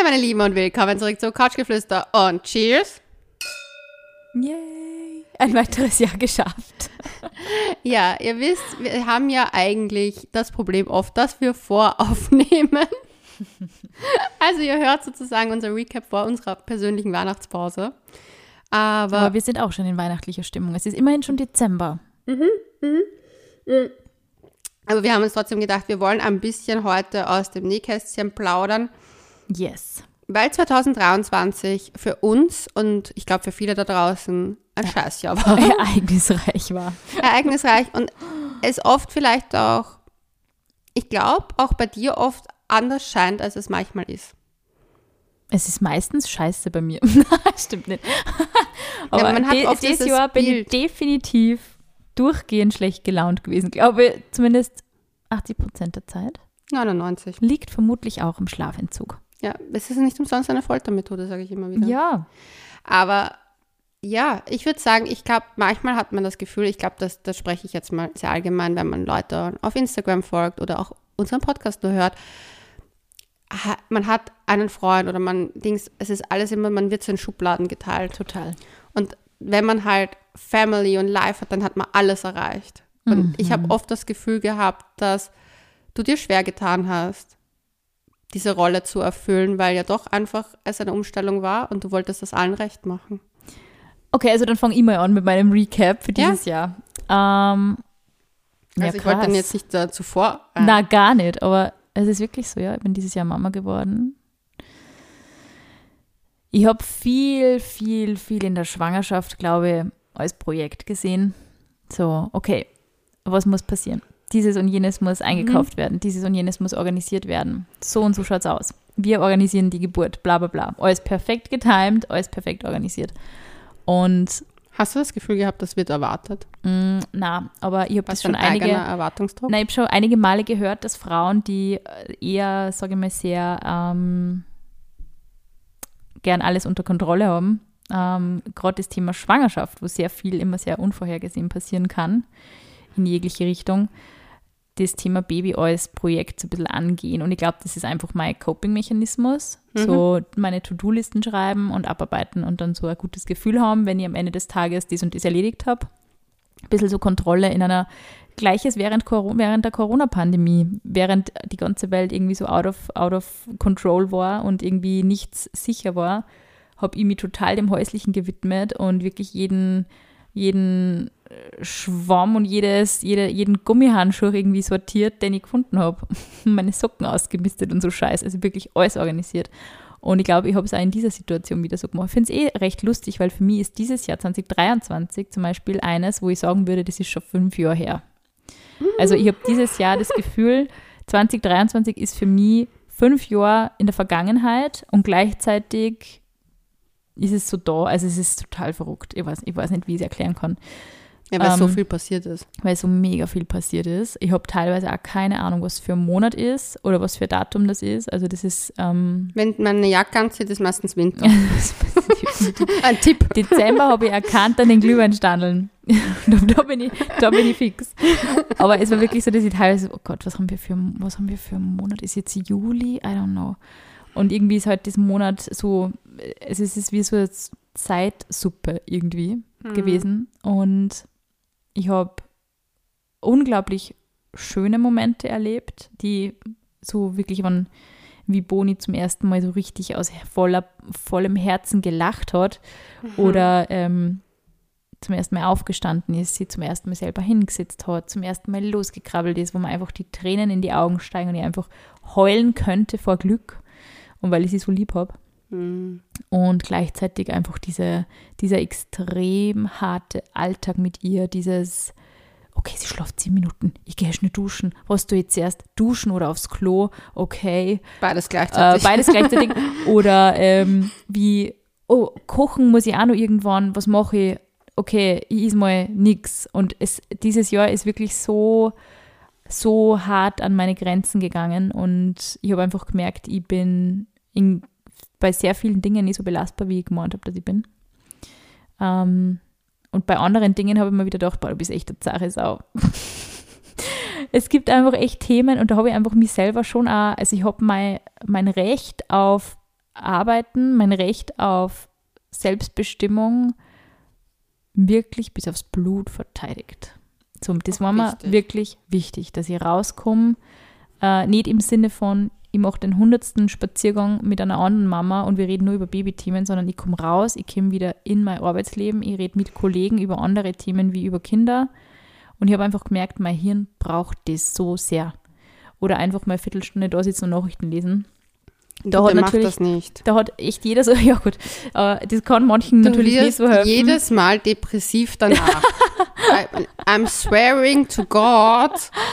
Hallo meine Lieben und willkommen zurück zu Couchgeflüster und Cheers. Yay! Ein weiteres Jahr geschafft. Ja, ihr wisst, wir haben ja eigentlich das Problem oft, dass wir voraufnehmen. Also ihr hört sozusagen unser Recap vor unserer persönlichen Weihnachtspause. Aber, Aber wir sind auch schon in weihnachtlicher Stimmung. Es ist immerhin schon Dezember. aber wir haben uns trotzdem gedacht, wir wollen ein bisschen heute aus dem Nähkästchen plaudern, Yes. weil 2023 für uns und ich glaube für viele da draußen ein Scheißjahr war. Ereignisreich war. ereignisreich und es oft vielleicht auch, ich glaube, auch bei dir oft anders scheint, als es manchmal ist. Es ist meistens scheiße bei mir. Stimmt nicht. Aber man hat oft dieses Jahr bin ich definitiv durchgehend schlecht gelaunt gewesen. Glaube zumindest 80 Prozent der Zeit. 99. Liegt vermutlich auch im Schlafentzug. Ja, es ist nicht umsonst eine Foltermethode, sage ich immer wieder. Ja. Aber ja, ich würde sagen, ich glaube, manchmal hat man das Gefühl, ich glaube, das, das spreche ich jetzt mal sehr allgemein, wenn man Leute auf Instagram folgt oder auch unseren Podcast nur hört. Man hat einen Freund oder man Dings, es ist alles immer, man wird so in Schubladen geteilt. Total. Und wenn man halt Family und Life hat, dann hat man alles erreicht. Und ich habe oft das Gefühl gehabt, dass du dir schwer getan hast, diese Rolle zu erfüllen, weil ja doch einfach es eine Umstellung war und du wolltest das allen recht machen. Okay, also dann fange ich mal an mit meinem Recap für Ja. dieses Jahr. Ähm, ja, Also ich wollte dann krass. jetzt nicht äh, zuvor. Äh, Na, gar nicht, aber es ist wirklich so, ja. Ich bin dieses Jahr Mama geworden. Ich habe viel, viel, viel in der Schwangerschaft, glaube ich, als Projekt gesehen. So, okay, was muss passieren? Dieses und jenes muss eingekauft werden, dieses und jenes muss organisiert werden. So und so schaut's aus. Wir organisieren die Geburt, bla bla bla. Alles perfekt getimed, alles perfekt organisiert. Und Hast du das Gefühl gehabt, das wird erwartet? mh, na, aber ich habe das schon einige. Erwartungsdruck? Nein, ich habe schon einige Male gehört, dass Frauen, die äh, eher, sage ich mal, sehr ähm, gern alles unter Kontrolle haben, ähm, gerade das Thema Schwangerschaft, wo sehr viel immer sehr unvorhergesehen passieren kann, in jegliche Richtung, das Thema Baby als Projekt so ein bisschen angehen. Und ich glaube, das ist einfach mein Coping-Mechanismus. So meine To-Do-Listen schreiben und abarbeiten und dann so ein gutes Gefühl haben, wenn ich am Ende des Tages dies und das erledigt habe. Ein bisschen so Kontrolle in einer Gleiches während, Coro- während der Corona-Pandemie, während die ganze Welt irgendwie so out of, out of control war und irgendwie nichts sicher war, habe ich mich total dem Häuslichen gewidmet und wirklich jeden, jeden Schwamm und jedes, jede, jeden Gummihandschuh irgendwie sortiert, den ich gefunden habe. Meine Socken ausgemistet und so Scheiß. Also wirklich alles organisiert. Und ich glaube, ich habe es auch in dieser Situation wieder so gemacht. Ich finde es eh recht lustig, weil für mich ist dieses Jahr 2023 zum Beispiel eines, wo ich sagen würde, das ist schon fünf Jahre her. Also ich habe dieses Jahr das Gefühl, 2023 ist für mich fünf Jahre in der Vergangenheit und gleichzeitig ist es so da. Also es ist total verrückt. Ich weiß, ich weiß nicht, wie ich es erklären kann, Ja, weil so ähm, viel passiert ist. weil so mega viel passiert ist. Ich habe teilweise auch keine Ahnung, was für ein Monat ist oder was für ein Datum das ist. Also das ist ähm, Wenn man eine Jacke anzieht, ist meistens Winter. Ein Tipp. Dezember habe ich erkannt an den Glühweinstandeln. da, da, bin ich, da bin ich fix. Aber es war wirklich so, dass ich teilweise, oh Gott, was haben wir für, was haben wir für einen Monat? Ist jetzt Juli? I don't know. Und irgendwie ist halt dieser Monat so, es ist, es ist wie so eine Zeitsuppe irgendwie gewesen. Und ich habe unglaublich schöne Momente erlebt, die so wirklich waren, wie Boni zum ersten Mal so richtig aus voller, vollem Herzen gelacht hat oder ähm, zum ersten Mal aufgestanden ist, sie zum ersten Mal selber hingesetzt hat, zum ersten Mal losgekrabbelt ist, wo man einfach die Tränen in die Augen steigen und ich einfach heulen könnte vor Glück und weil ich sie so lieb habe. Mhm. Und gleichzeitig einfach diese, dieser extrem harte Alltag mit ihr, dieses, okay, sie schläft zehn Minuten, ich gehe schnell duschen. Was du jetzt erst? Duschen oder aufs Klo? Okay. Beides Äh, gleichzeitig. beides gleichzeitig. Oder ähm, wie, oh, kochen muss ich auch noch irgendwann, was mache ich? Okay, ich is mal nix. Und es, dieses Jahr ist wirklich so, so hart an meine Grenzen gegangen und ich habe einfach gemerkt, ich bin in, bei sehr vielen Dingen nicht so belastbar, wie ich gemeint habe, dass ich bin. Ähm, und bei anderen Dingen habe ich mir wieder gedacht, boah, du bist echt eine zahre Sau. es gibt einfach echt Themen und da habe ich einfach mich selber schon auch, also ich habe mein, mein Recht auf Arbeiten, mein Recht auf Selbstbestimmung wirklich bis aufs Blut verteidigt. So, das war mir Wichtig. wirklich wichtig, dass ich rauskomme. Äh, nicht im Sinne von, ich mache den hundertsten Spaziergang mit einer anderen Mama und wir reden nur über Babythemen, sondern ich komme raus, ich komme wieder in mein Arbeitsleben, ich rede mit Kollegen über andere Themen wie über Kinder. Und ich habe einfach gemerkt, mein Hirn braucht das so sehr. Oder einfach mal eine Viertelstunde da sitzen und Nachrichten lesen. Da hat Bitte mach natürlich, das nicht. da hat echt jeder so, ja gut, äh, das kann manchen Du natürlich nicht so helfen. jedes Mal depressiv danach. I, I'm swearing to God,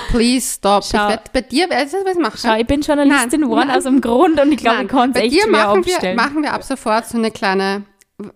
please stop. Schau. Ich bei dir, weißt du, was ich mache? Schau, ich bin Journalistin geworden aus dem Grund und ich glaube, ich kann es bei echt dir schwer machen wir, machen wir ab sofort so eine kleine.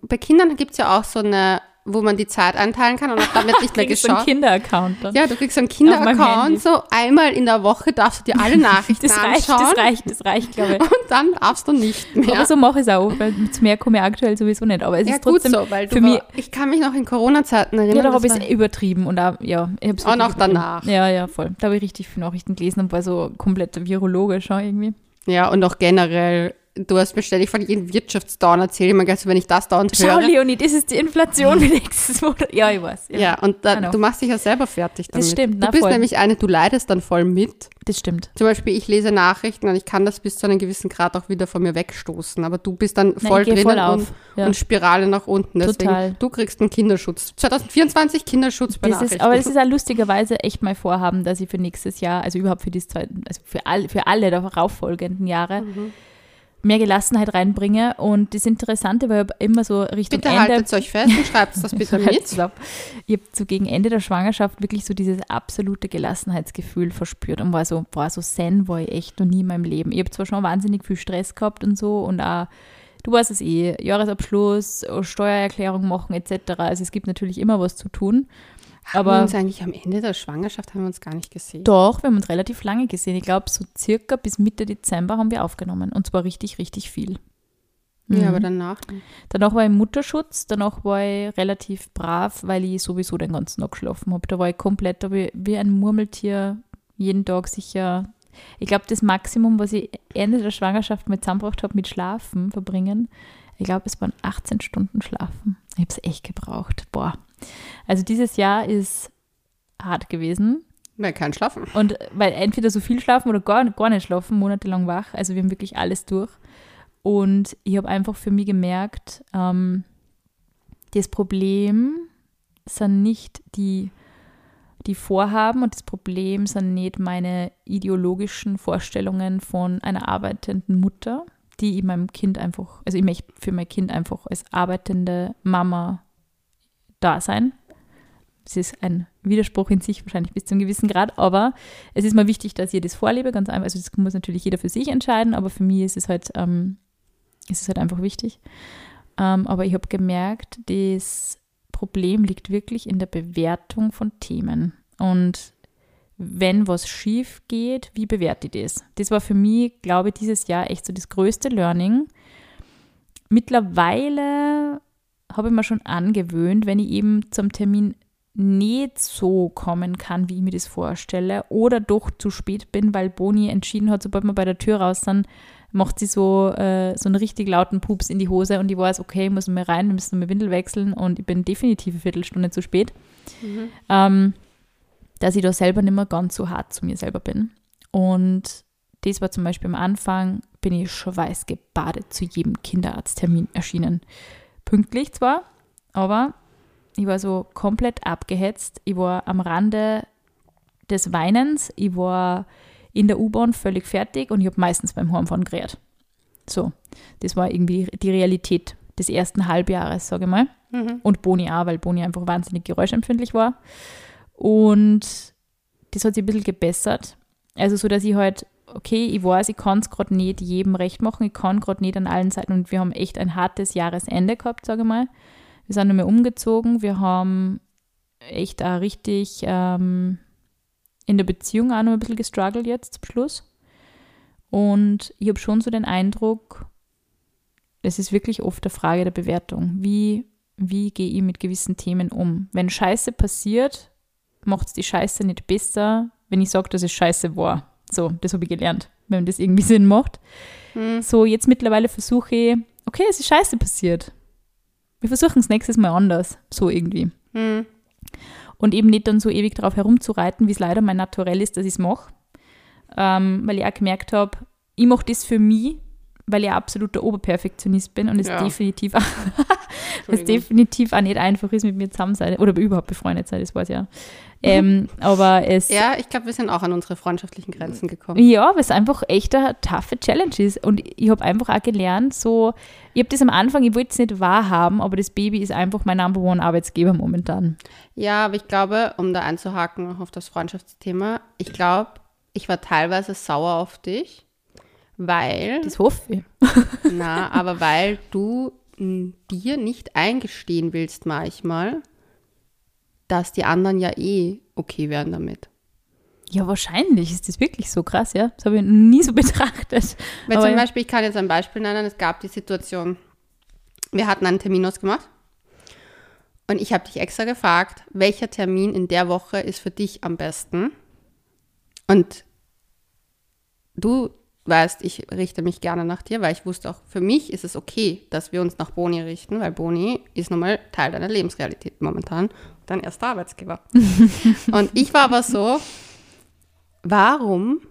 Bei Kindern gibt es ja auch so eine, wo man die Zeit einteilen kann und dann wird nicht mehr Kriegst du einen geschaut. Kinderaccount dann. Ja, du kriegst so einen. Kinderaccount, so einmal in der Woche darfst du dir alle Nachrichten das reicht, anschauen das reicht, das reicht, glaube ich. und dann darfst du nicht mehr. Aber so mache ich es auch, weil zu mehr komme ich aktuell sowieso nicht. Aber es ja, ist trotzdem so, weil für mich, war, ich kann mich noch in Corona-Zeiten erinnern. ja, da habe ich es übertrieben und auch, ja, ich habe es Und auch danach. Ja, ja, voll. Da habe ich richtig viele Nachrichten gelesen und war so komplett virologisch schon irgendwie. Ja, und auch generell, du hast mir ständig von jedem Wirtschaftsdown erzählt, immer ganz, wenn ich das dauernd Schau, höre. Leonie, das ist die Inflation für nächstes Monat. Ja, ich weiß. Ja, und I da, know. du machst dich ja selber fertig damit. Das stimmt, Du na, bist voll. nämlich eine, du leidest dann voll mit. Das stimmt. Zum Beispiel, ich lese Nachrichten und ich kann das bis zu einem gewissen Grad auch wieder von mir wegstoßen. Aber du bist dann Nein, voll geh drinnen voll auf. und, Ja. und Spirale nach unten. Deswegen, Total. du kriegst einen Kinderschutz. 2024 Kinderschutz bei Das Nachrichten. ist, aber es ist auch lustigerweise echt mein Vorhaben, dass ich für nächstes Jahr, also überhaupt für, das zweite, also für, all, für alle darauffolgenden Jahre, Mhm. Mehr Gelassenheit reinbringe. Und das Interessante war immer so Richtung bitte Ende. haltet euch fest und schreibt das bitte mit. Ich habe so gegen Ende der Schwangerschaft wirklich so dieses absolute Gelassenheitsgefühl verspürt und war so, boah, so zen war ich echt noch nie in meinem Leben. Ich habe zwar schon wahnsinnig viel Stress gehabt und so und auch, du weißt es eh, Jahresabschluss, Steuererklärung machen etc. Also es gibt natürlich immer was zu tun. Haben wir Aber uns eigentlich am Ende der Schwangerschaft haben wir uns gar nicht gesehen. doch, wir haben uns relativ lange gesehen. Ich glaube, so circa bis Mitte Dezember haben wir aufgenommen und zwar richtig, richtig viel. Ja, Mhm. aber danach. Danach war ich im Mutterschutz, danach war ich relativ brav, weil ich sowieso den ganzen Tag geschlafen habe. Da war ich komplett, ich wie ein Murmeltier jeden Tag sicher. Ich glaube, das Maximum, was ich Ende der Schwangerschaft mit zusammengebracht habe, mit Schlafen verbringen, ich glaube, es waren 18 Stunden Schlafen. Ich habe es echt gebraucht. Boah. Also dieses Jahr ist hart gewesen. Weil kein Schlafen. Und weil entweder so viel schlafen oder gar, gar nicht schlafen, monatelang wach. Also wir haben wirklich alles durch. Und ich habe einfach für mich gemerkt, ähm, das Problem sind nicht die, die Vorhaben und das Problem sind nicht meine ideologischen Vorstellungen von einer arbeitenden Mutter, die ich meinem Kind einfach, also ich möchte für mein Kind einfach als arbeitende Mama da sein. Es ist ein Widerspruch in sich wahrscheinlich bis zu einem gewissen Grad, aber es ist mir wichtig, dass ich das vorlebe, ganz einfach. Also das muss natürlich jeder für sich entscheiden, aber für mich ist es halt, ähm, ist es halt einfach wichtig. Ähm, aber ich habe gemerkt, das Problem liegt wirklich in der Bewertung von Themen. Und wenn was schief geht, wie bewerte ich das? Das war für mich, glaube ich, dieses Jahr echt so das größte Learning. Mittlerweile habe ich mir schon angewöhnt, wenn ich eben zum Termin nicht so kommen kann, wie ich mir das vorstelle, oder doch zu spät bin, weil Boni entschieden hat, sobald wir bei der Tür raus sind, macht sie so, äh, so einen richtig lauten Pups in die Hose und ich weiß, okay, ich muss mal rein, wir müssen mal Windel wechseln und ich bin definitiv eine Viertelstunde zu spät. Ähm, dass ich da selber nicht mehr ganz so hart zu mir selber bin. Und das war zum Beispiel am Anfang, bin ich schweißgebadet zu jedem Kinderarzttermin erschienen. Pünktlich zwar, aber ich war so komplett abgehetzt. Ich war am Rande des Weinens. Ich war in der U-Bahn völlig fertig und ich habe meistens beim Heimfahren geredet. So, das war irgendwie die Realität des ersten Halbjahres, sage ich mal. Und Boni auch, weil Boni einfach wahnsinnig geräuschempfindlich war. Und das hat sich ein bisschen gebessert. Also so, dass ich halt, okay, ich weiß, ich kann es gerade nicht jedem recht machen, ich kann gerade nicht an allen Seiten und wir haben echt ein hartes Jahresende gehabt, sage ich mal. Wir sind nochmal umgezogen, wir haben echt auch richtig ähm, in der Beziehung auch noch ein bisschen gestruggelt jetzt zum Schluss. Und ich habe schon so den Eindruck, es ist wirklich oft eine Frage der Bewertung. Wie, wie gehe ich mit gewissen Themen um? Wenn Scheiße passiert, macht es die Scheiße nicht besser, wenn ich sage, dass es Scheiße war. So, das habe ich gelernt. wenn das irgendwie Sinn macht. So, jetzt mittlerweile versuche ich, okay, es ist scheiße passiert. Wir versuchen es nächstes Mal anders. So irgendwie. Hm. Und eben nicht dann so ewig darauf herumzureiten, wie es leider mein Naturell ist, dass ich es mache. Ähm, weil ich auch gemerkt habe, ich mache das für mich, weil ich absoluter Oberperfektionist bin und es Ja. definitiv, es Entschuldigung. definitiv auch nicht einfach ist, mit mir zusammen sein oder überhaupt befreundet sein, das weiß ich ja. Ähm, aber es, Ja, ich glaube, wir sind auch an unsere freundschaftlichen Grenzen gekommen. ja, weil es einfach echt eine taffe Challenge ist. Und ich habe einfach auch gelernt, so, ich habe das am Anfang, ich wollte es nicht wahrhaben, aber das Baby ist einfach mein Number One Arbeitsgeber momentan. Ja, aber ich glaube, um da einzuhaken auf das Freundschaftsthema, ich glaube, ich war teilweise sauer auf dich, weil, Das hoffe ich. na, aber weil du m, dir nicht eingestehen willst manchmal, dass die anderen ja eh okay wären damit. Ja, wahrscheinlich ist das wirklich so krass, ja. Das habe ich nie so betrachtet. Weil Aber zum. Beispiel, ich kann jetzt ein Beispiel nennen, es gab die Situation, wir hatten einen Termin ausgemacht und ich habe dich extra gefragt, welcher Termin in der Woche ist für dich am besten? Und du weißt, ich richte mich gerne nach dir, weil ich wusste auch, für mich ist es okay, dass wir uns nach Boni richten, weil Boni ist nun mal Teil deiner Lebensrealität momentan, dein erster Arbeitsgeber. und ich war aber so, warum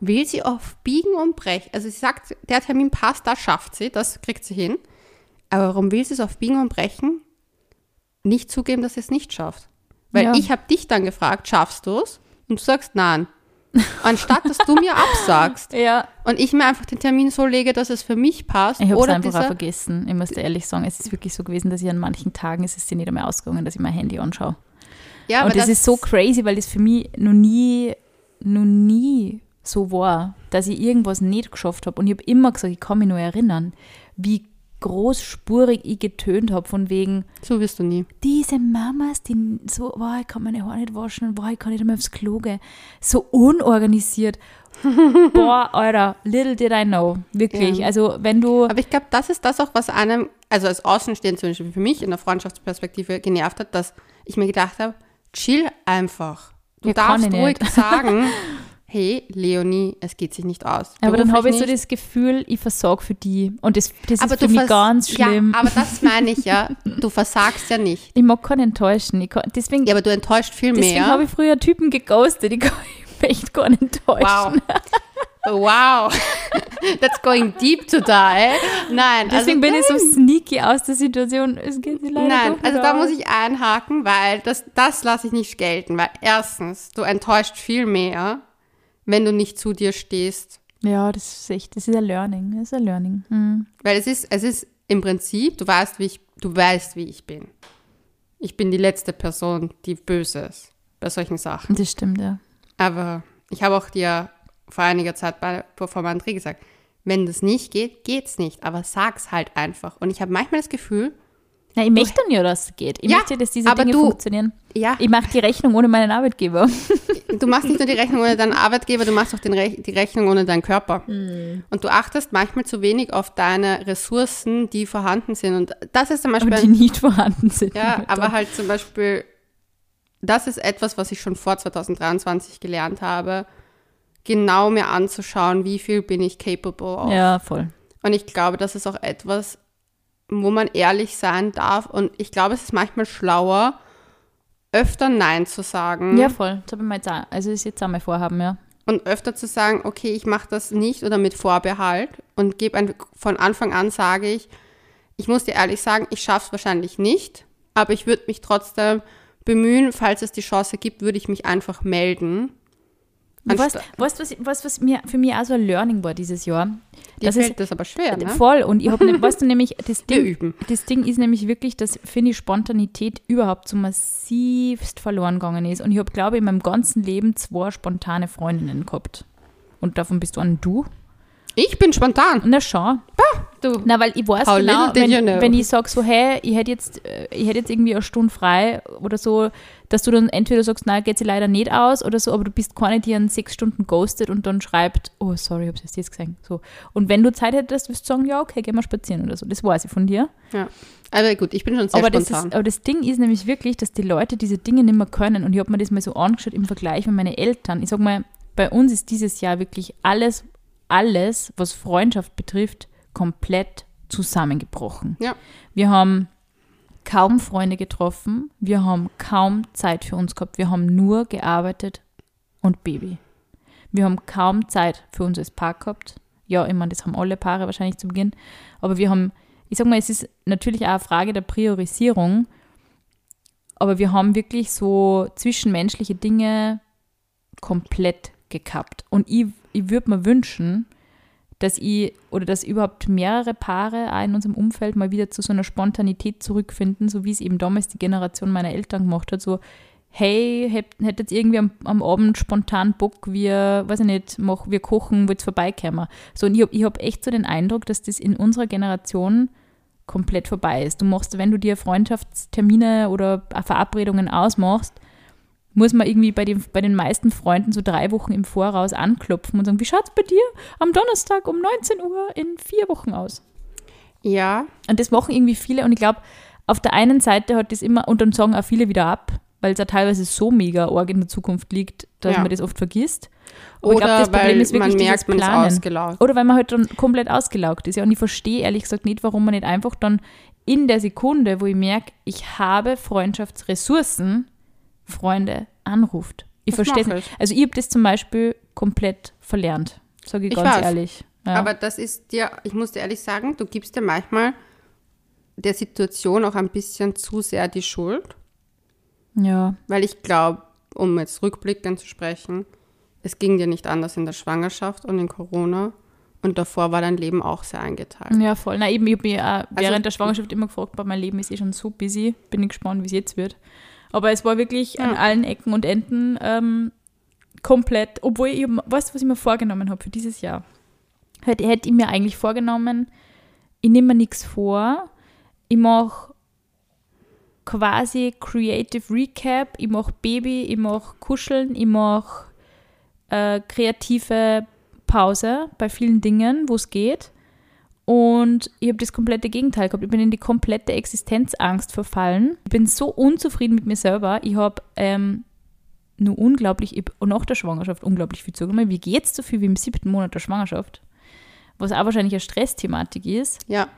will sie auf Biegen und Brechen, also sie sagt, der Termin passt, das schafft sie, das kriegt sie hin, aber warum will sie es auf Biegen und Brechen nicht zugeben, dass sie es nicht schafft? Weil Ja. ich habe dich dann gefragt, schaffst du es? Und du sagst nein. Anstatt, dass du mir absagst Ja. und ich mir einfach den Termin so lege, dass es für mich passt. Ich habe es einfach auch vergessen. Ich muss dir ehrlich sagen, es ist wirklich so gewesen, dass ich an manchen Tagen, es ist sie nicht einmal ausgegangen, dass ich mein Handy anschaue. ja, und das, ist so crazy, weil das für mich noch nie, noch nie so war, dass ich irgendwas nicht geschafft habe. Und ich habe immer gesagt, ich kann mich nur erinnern, wie großspurig ich getönt habe, von wegen, So wirst du nie. diese Mamas, die so, boah, ich kann meine Haare nicht waschen, boah, ich kann nicht einmal aufs Klo gehen, so unorganisiert. boah, Alter, little did I know. Wirklich. Ja. Also, wenn du. Aber ich glaube, das ist das auch, was einem, also als Außenstehend zum Beispiel für mich in der Freundschaftsperspektive genervt hat, dass ich mir gedacht habe, chill einfach. Du kann darfst ruhig nicht. sagen, hey, Leonie, es geht sich nicht aus. aber dann habe ich so nicht. das Gefühl, ich versage für die. Und das, das aber ist für mich ganz schlimm. Ja, aber das meine ich ja. Du versagst ja nicht. ich mag keinen enttäuschen. Ich kann, deswegen Ja, aber du enttäuscht viel deswegen mehr. habe ich früher Typen geghostet. Ich kann mich echt gar nicht enttäuschen. Wow. Wow. That's going deep today. Nein, Deswegen also, bin ich so sneaky aus der Situation. Es geht leider Nein, also nicht da muss ich einhaken, weil das, das lasse ich nicht gelten. Weil erstens, du enttäuscht viel mehr, wenn du nicht zu dir stehst. Ja, das ist echt, das ist ein Learning. Das ist ein Learning. Mhm. Weil es ist, es ist im Prinzip, du weißt, wie ich, du weißt, wie ich bin. Ich bin die letzte Person, die böse ist bei solchen Sachen. Das stimmt, ja. Aber ich habe auch dir vor einiger Zeit bei, vor meinem Dreh gesagt, wenn das nicht geht, geht's nicht. Aber sag's halt einfach. Und ich habe manchmal das Gefühl, Na, ich möchte ja, dass es geht. Ich Ja, möchte, dass diese Dinge du- funktionieren. ja, Ich mache die Rechnung ohne meinen Arbeitgeber. du machst nicht nur die Rechnung ohne deinen Arbeitgeber, du machst auch den Re die Rechnung ohne deinen Körper. Hm. Und du achtest manchmal zu wenig auf deine Ressourcen, die vorhanden sind. Und das ist zum Beispiel, Und die nicht vorhanden sind. ja, aber halt zum Beispiel, das ist etwas, was ich schon vor 2023 gelernt habe, genau mir anzuschauen, wie viel bin ich capable of. Ja, voll. Und ich glaube, das ist auch etwas, wo man ehrlich sein darf. Und ich glaube, es ist manchmal schlauer, öfter Nein zu sagen. Ja, voll. Das habe ich mal jetzt auch, also ist jetzt auch mein Vorhaben, ja. und öfter zu sagen, okay, ich mache das nicht oder mit Vorbehalt und gebe ein, von Anfang an sage ich, ich muss dir ehrlich sagen, ich schaffe es wahrscheinlich nicht, aber ich würde mich trotzdem bemühen, falls es die Chance gibt, würde ich mich einfach melden. Weißt du, was, was, was mir, für mich auch so ein Learning war dieses Jahr? Dir Das ist fällt das aber schwer, ne? voll. Und ich habe, ne, weißt du, nämlich, das Ding, das Ding ist nämlich wirklich, dass, finde ich, Spontanität überhaupt so massivst verloren gegangen ist. Und ich habe, glaube ich, in meinem ganzen Leben zwei spontane Freundinnen gehabt. Und davon bist du ein Du. Ich bin spontan. Na schon. Du. Na, weil ich weiß How genau, wenn, know. wenn ich sage so, hey, ich hätte jetzt, äh, ich hätte jetzt irgendwie eine Stunde frei oder so, dass du dann entweder sagst, nein, geht sie leider nicht aus oder so, aber du bist keine, die an sechs Stunden ghostet und dann schreibt, oh, sorry, ich habe es jetzt gesehen. So. Und wenn du Zeit hättest, wirst du sagen, ja, okay, gehen wir spazieren oder so. Das weiß ich von dir. Ja. Aber gut, ich bin schon sehr Aber das, spontan. ist, aber das Ding ist nämlich wirklich, dass die Leute diese Dinge nicht mehr können. Und ich habe mir das mal so angeschaut im Vergleich mit meinen Eltern. Ich sag mal, bei uns ist dieses Jahr wirklich alles alles, was Freundschaft betrifft, komplett zusammengebrochen. Ja. Wir haben kaum Freunde getroffen, wir haben kaum Zeit für uns gehabt, wir haben nur gearbeitet und Baby. Wir haben kaum Zeit für uns als Paar gehabt. Ja, ich meine, das haben alle Paare wahrscheinlich zu Beginn, aber wir haben, ich sag mal, es ist natürlich auch eine Frage der Priorisierung, aber wir haben wirklich so zwischenmenschliche Dinge komplett gekappt. Und ich, ich würde mir wünschen, dass ich oder dass überhaupt mehrere Paare auch in unserem Umfeld mal wieder zu so einer Spontanität zurückfinden, so wie es eben damals die Generation meiner Eltern gemacht hat. So, hey, hättet ihr irgendwie am, am, Abend spontan Bock, wir, weiß ich nicht, mach, wir kochen, wollt vorbeikommen. So, und ich habe ich hab echt so den Eindruck, dass das in unserer Generation komplett vorbei ist. Du machst, wenn du dir Freundschaftstermine oder Verabredungen ausmachst, muss man irgendwie bei den, bei den meisten Freunden so drei Wochen im Voraus anklopfen und sagen, wie schaut es bei dir am Donnerstag um 19 Uhr in vier Wochen aus? Ja. Und das machen irgendwie viele und ich glaube, auf der einen Seite hat das immer, und dann sagen auch viele wieder ab, weil es ja teilweise so mega arg in der Zukunft liegt, dass ja. man das oft vergisst. Aber Oder glaub, weil man merkt, man ist ausgelaugt. Oder weil man halt dann komplett ausgelaugt ist. Ja, und ich verstehe ehrlich gesagt nicht, warum man nicht einfach dann in der Sekunde, wo ich merke, ich habe Freundschaftsressourcen, Freunde anruft. Ich verstehe nicht. Also ich habe das zum Beispiel komplett verlernt, sage ich, ich ganz weiß. ehrlich. Ja. Aber das ist dir, ich muss dir ehrlich sagen, du gibst dir manchmal der Situation auch ein bisschen zu sehr die Schuld. Ja. Weil ich glaube, um jetzt rückblickend zu sprechen, es ging dir nicht anders in der Schwangerschaft und in Corona. Und davor war dein Leben auch sehr eingeteilt. Ja, voll. Na eben, ich habe mich auch also, während der Schwangerschaft immer gefragt, mein Leben ist eh schon so busy. Bin ich gespannt, wie es jetzt wird. Aber es war wirklich ja. an allen Ecken und Enden ähm, komplett, obwohl ich, weißt du, was ich mir vorgenommen habe für dieses Jahr? Hätte, hätte ich mir eigentlich vorgenommen, ich nehme mir nichts vor, ich mache quasi Creative Recap, ich mache Baby, ich mache Kuscheln, ich mache äh, kreative Pause bei vielen Dingen, wo es geht. Und ich habe das komplette Gegenteil gehabt. Ich bin in die komplette Existenzangst verfallen. Ich bin so unzufrieden mit mir selber. Ich habe ähm, nur unglaublich, ich, und nach der Schwangerschaft unglaublich viel zugenommen. Wie geht es so viel wie im siebten Monat der Schwangerschaft? Was auch wahrscheinlich eine Stressthematik ist. Ja.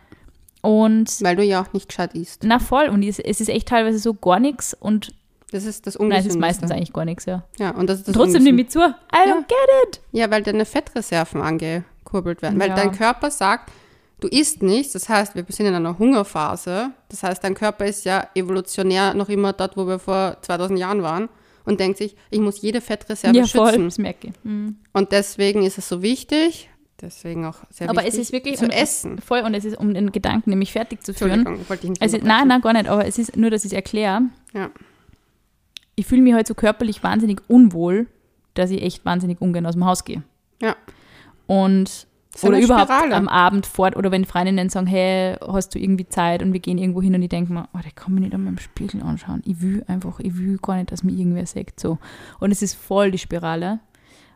Und Weil du ja auch nicht gescheit isst. Na voll. Und es, es ist echt teilweise so gar nichts. Und das ist das Nein, es ist meistens eigentlich gar nichts, ja. Ja, und das ist das Trotzdem nehme ich zu. I don't ja. get it. Ja, weil deine Fettreserven angekurbelt werden. Weil ja. dein Körper sagt, du isst nichts, das heißt, wir sind in einer Hungerphase. Das heißt, dein Körper ist ja evolutionär noch immer dort, wo wir vor 2000 Jahren waren und denkt sich, ich muss jede Fettreserve ja, voll, schützen. Das merke ich. Mhm. Und deswegen ist es so wichtig, deswegen auch sehr aber wichtig, es ist wirklich zu um, essen. Voll, und es ist, um den Gedanken nämlich fertig zu führen. Wollte ich nicht also, nein, nein, gar nicht, aber es ist nur, dass ich es erkläre. Ja. Ich fühle mich halt so körperlich wahnsinnig unwohl, dass ich echt wahnsinnig ungern aus dem Haus gehe. Ja. Und oder überhaupt Spirale. am Abend fort oder wenn Freundinnen sagen, hey, hast du irgendwie Zeit und wir gehen irgendwo hin und ich denke mir, oh, der kann mich nicht an meinem Spiegel anschauen. Ich will einfach, ich will gar nicht, dass mir irgendwer sagt. So. Und es ist voll die Spirale.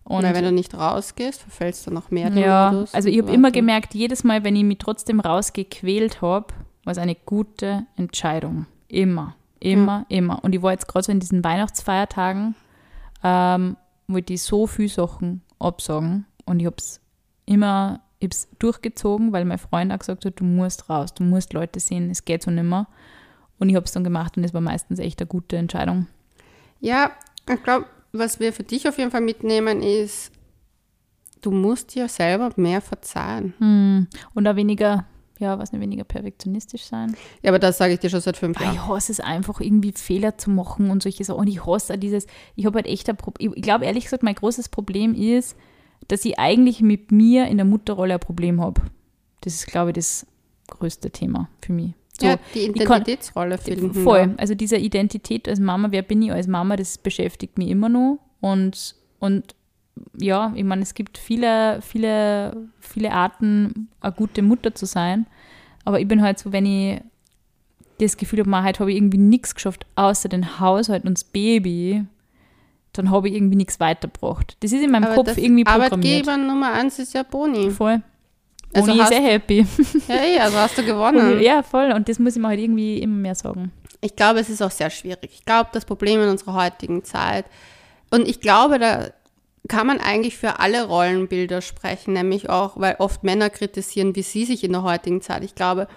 Und Weil wenn du nicht rausgehst, verfällst du noch mehr. Ja, Modus also ich habe immer gemerkt, jedes Mal, wenn ich mich trotzdem rausgequält habe, war es eine gute Entscheidung. Immer, immer, ja. immer. Und ich war jetzt gerade so in diesen Weihnachtsfeiertagen, ähm, wollte ich so viele Sachen absagen und ich habe es immer ich hab's durchgezogen, weil mein Freund auch gesagt hat, du musst raus, du musst Leute sehen, es geht so nicht mehr. Und ich habe es dann gemacht und es war meistens echt eine gute Entscheidung. Ja, ich glaube, was wir für dich auf jeden Fall mitnehmen, ist, du musst dir selber mehr verzeihen. Hm. Und auch weniger, ja, was nicht, weniger perfektionistisch sein. Ja, aber das sage ich dir schon seit fünf Jahren. Ich hasse es einfach, irgendwie Fehler zu machen und solche Sachen. Und ich hasse auch dieses, ich habe halt echt ein Problem. Ich glaube, ehrlich gesagt, mein großes Problem ist, dass ich eigentlich mit mir in der Mutterrolle ein Problem habe. Das ist, glaube ich, das größte Thema für mich. So, ja, die Identitätsrolle finden. Voll. Also diese Identität als Mama, wer bin ich als Mama, das beschäftigt mich immer noch. Und, und ja, ich meine, es gibt viele, viele, viele Arten, eine gute Mutter zu sein. Aber ich bin halt so, wenn ich das Gefühl habe, heute habe ich irgendwie nichts geschafft, außer den Haushalt und das Baby, dann habe ich irgendwie nichts weitergebracht. Das ist in meinem Aber Kopf irgendwie programmiert. Arbeitgeber Nummer eins ist ja Boni. Voll. Also Boni ist sehr happy. Ja, ja, also hast du gewonnen. ja, voll. Und das muss ich mir halt irgendwie immer mehr sagen. Ich glaube, es ist auch sehr schwierig. Ich glaube, das Problem in unserer heutigen Zeit, und ich glaube, da, kann man eigentlich für alle Rollenbilder sprechen, nämlich auch, weil oft Männer kritisieren, wie sie sich in der heutigen Zeit. Ich glaube,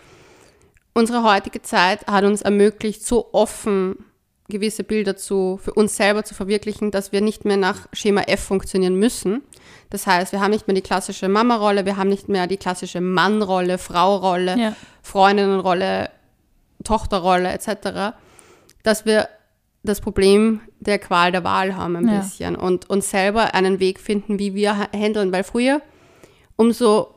unsere heutige Zeit hat uns ermöglicht, so offen gewisse Bilder zu, für uns selber zu verwirklichen, dass wir nicht mehr nach Schema F funktionieren müssen. Das heißt, wir haben nicht mehr die klassische Mama-Rolle, wir haben nicht mehr die klassische Mann-Rolle, Frau-Rolle, Ja. Freundinnen-Rolle, Tochterrolle etc., dass wir das Problem der Qual der Wahl haben ein Ja. bisschen und uns selber einen Weg finden, wie wir ha- handeln, weil früher, umso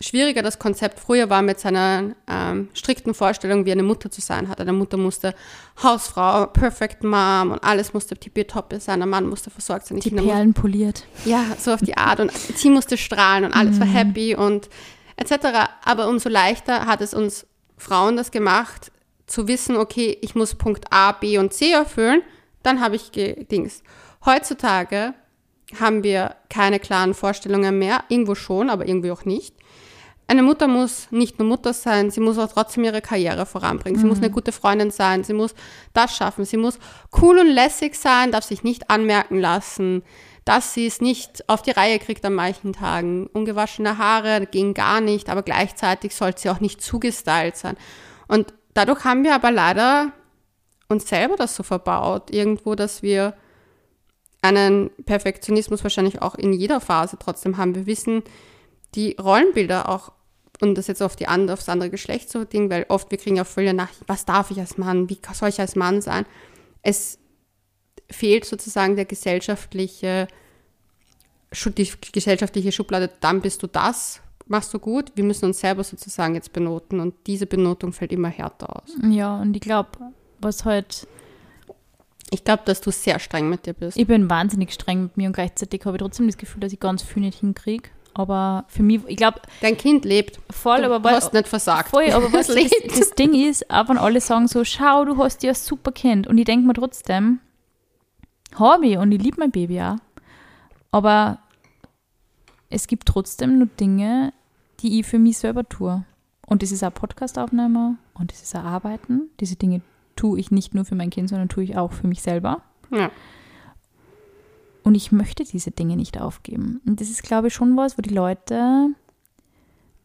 schwieriger das Konzept früher war mit seiner ähm, strikten Vorstellung, wie eine Mutter zu sein hat. Eine Mutter musste Hausfrau, Perfect Mom und alles musste tippitoppi sein, der Mann musste versorgt sein, die, Die Kinder mussten Perlen poliert. ja, so auf die Art. Und sie musste strahlen und alles war happy und etc. Aber umso leichter hat es uns Frauen das gemacht, zu wissen, okay, ich muss Punkt A, B und C erfüllen, dann habe ich gedings. Heutzutage haben wir keine klaren Vorstellungen mehr, irgendwo schon, aber irgendwie auch nicht. Eine Mutter muss nicht nur Mutter sein, sie muss auch trotzdem ihre Karriere voranbringen. Sie muss eine gute Freundin sein, sie muss das schaffen, sie muss cool und lässig sein, darf sich nicht anmerken lassen, dass sie es nicht auf die Reihe kriegt an manchen Tagen. Ungewaschene Haare gehen gar nicht, aber gleichzeitig sollte sie auch nicht zugestylt sein. Und dadurch haben wir aber leider uns selber das so verbaut, irgendwo, dass wir einen Perfektionismus wahrscheinlich auch in jeder Phase trotzdem haben. Wir wissen die Rollenbilder auch, und das jetzt auf die andere, aufs andere Geschlecht so Ding, weil oft wir kriegen ja viele Nachrichten, was darf ich als Mann, wie soll ich als Mann sein? Es fehlt sozusagen der gesellschaftliche, die gesellschaftliche Schublade, dann bist du das, machst du gut. Wir müssen uns selber sozusagen jetzt benoten und diese Benotung fällt immer härter aus. Ja, und ich glaube, was halt, Ich glaube, dass du sehr streng mit dir bist. ich bin wahnsinnig streng mit mir und gleichzeitig habe ich trotzdem das Gefühl, dass ich ganz viel nicht hinkriege. Aber für mich, ich glaube, Dein Kind lebt. voll, du aber weil, hast nicht versagt. voll, aber was das, lebt. das Ding ist, auch wenn alle sagen so, schau, du hast ja ein super Kind. Und ich denke mir trotzdem, habe ich und ich liebe mein Baby auch. Aber es gibt trotzdem nur Dinge, die ich für mich selber tue. Und das ist auch Podcast-Aufnahme und das ist auch Arbeiten. Diese Dinge tue ich nicht nur für mein Kind, sondern tue ich auch für mich selber. Ja. Und ich möchte diese Dinge nicht aufgeben. Und das ist, glaube ich, schon was, wo die Leute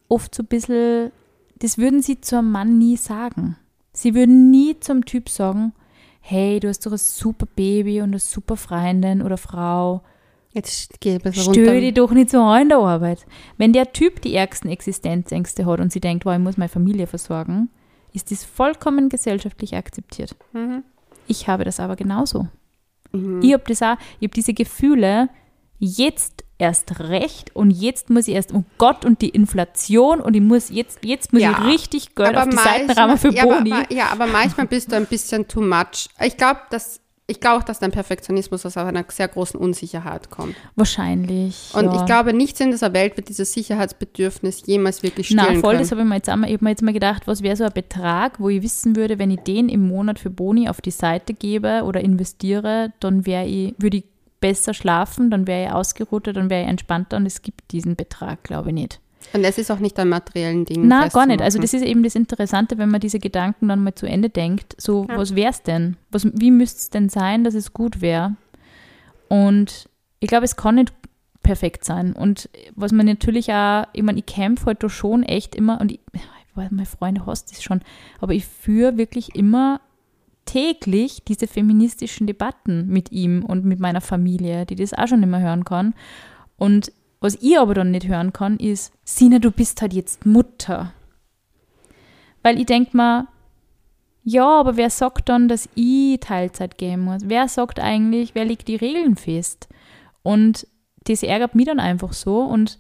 oft so ein bisschen, das würden sie zu einem Mann nie sagen. Sie würden nie zum Typ sagen, hey, du hast doch ein super Baby und eine super Freundin oder Frau. Jetzt geh ein bisschen runter. dich doch nicht so an in der Arbeit. Wenn der Typ die ärgsten Existenzängste hat und sie denkt, wow, ich muss meine Familie versorgen, ist das vollkommen gesellschaftlich akzeptiert. Mhm. Ich habe das aber genauso. Mhm. Ich habe das auch, ich habe diese Gefühle jetzt erst recht und jetzt muss ich erst, oh Gott, und die Inflation und ich muss jetzt, jetzt muss Ja, ich richtig Geld auf die manchmal- Seitenrahmen für ja, aber, Boni. aber- ja, aber manchmal bist du ein bisschen too much. Ich glaube, dass ich glaube auch, dass dein Perfektionismus aus einer sehr großen Unsicherheit kommt. Wahrscheinlich. Und ja. ich glaube, nichts in dieser Welt wird dieses Sicherheitsbedürfnis jemals wirklich stillen Na, voll, können. das habe ich mir jetzt einmal, ich hab mir jetzt mal gedacht, was wäre so ein Betrag, wo ich wissen würde, wenn ich den im Monat für Boni auf die Seite gebe oder investiere, dann wäre ich, würde ich besser schlafen, dann wäre ich ausgeruhter, dann wäre ich entspannter und es gibt diesen Betrag, glaube ich nicht. Und es ist auch nicht an materiellen Dingen. Na, gar nicht. Also das ist eben das Interessante, wenn man diese Gedanken dann mal zu Ende denkt. So, Ja. was wäre es denn? Was, wie müsste es denn sein, dass es gut wäre? Und ich glaube, es kann nicht perfekt sein. Und was man natürlich auch, ich meine, ich kämpfe halt da schon echt immer, und ich, ich weiß, meine Freunde hasst das schon, aber ich führe wirklich immer täglich diese feministischen Debatten mit ihm und mit meiner Familie, die das auch schon immer hören kann. Und was ich aber dann nicht hören kann, ist, Sina, du bist halt jetzt Mutter. Weil ich denke mir, ja, aber wer sagt dann, dass ich Teilzeit gehen muss? Wer sagt eigentlich, wer legt die Regeln fest? Und das ärgert mich dann einfach so. Und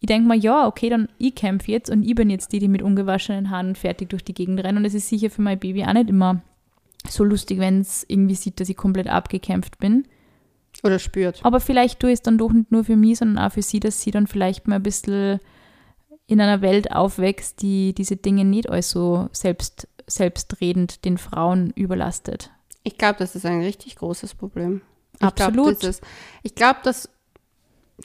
ich denke mir, ja, okay, dann ich kämpfe jetzt und ich bin jetzt die, die mit ungewaschenen Haaren fertig durch die Gegend rennen. Und es ist sicher für mein Baby auch nicht immer so lustig, wenn es irgendwie sieht, dass ich komplett abgekämpft bin. Oder spürt. Aber vielleicht tue ich es dann doch nicht nur für mich, sondern auch für sie, dass sie dann vielleicht mal ein bisschen in einer Welt aufwächst, die diese Dinge nicht als so selbst, selbstredend den Frauen überlastet. Ich glaube, das ist ein richtig großes Problem. Ich Absolut. Glaub, dieses, ich glaube, dass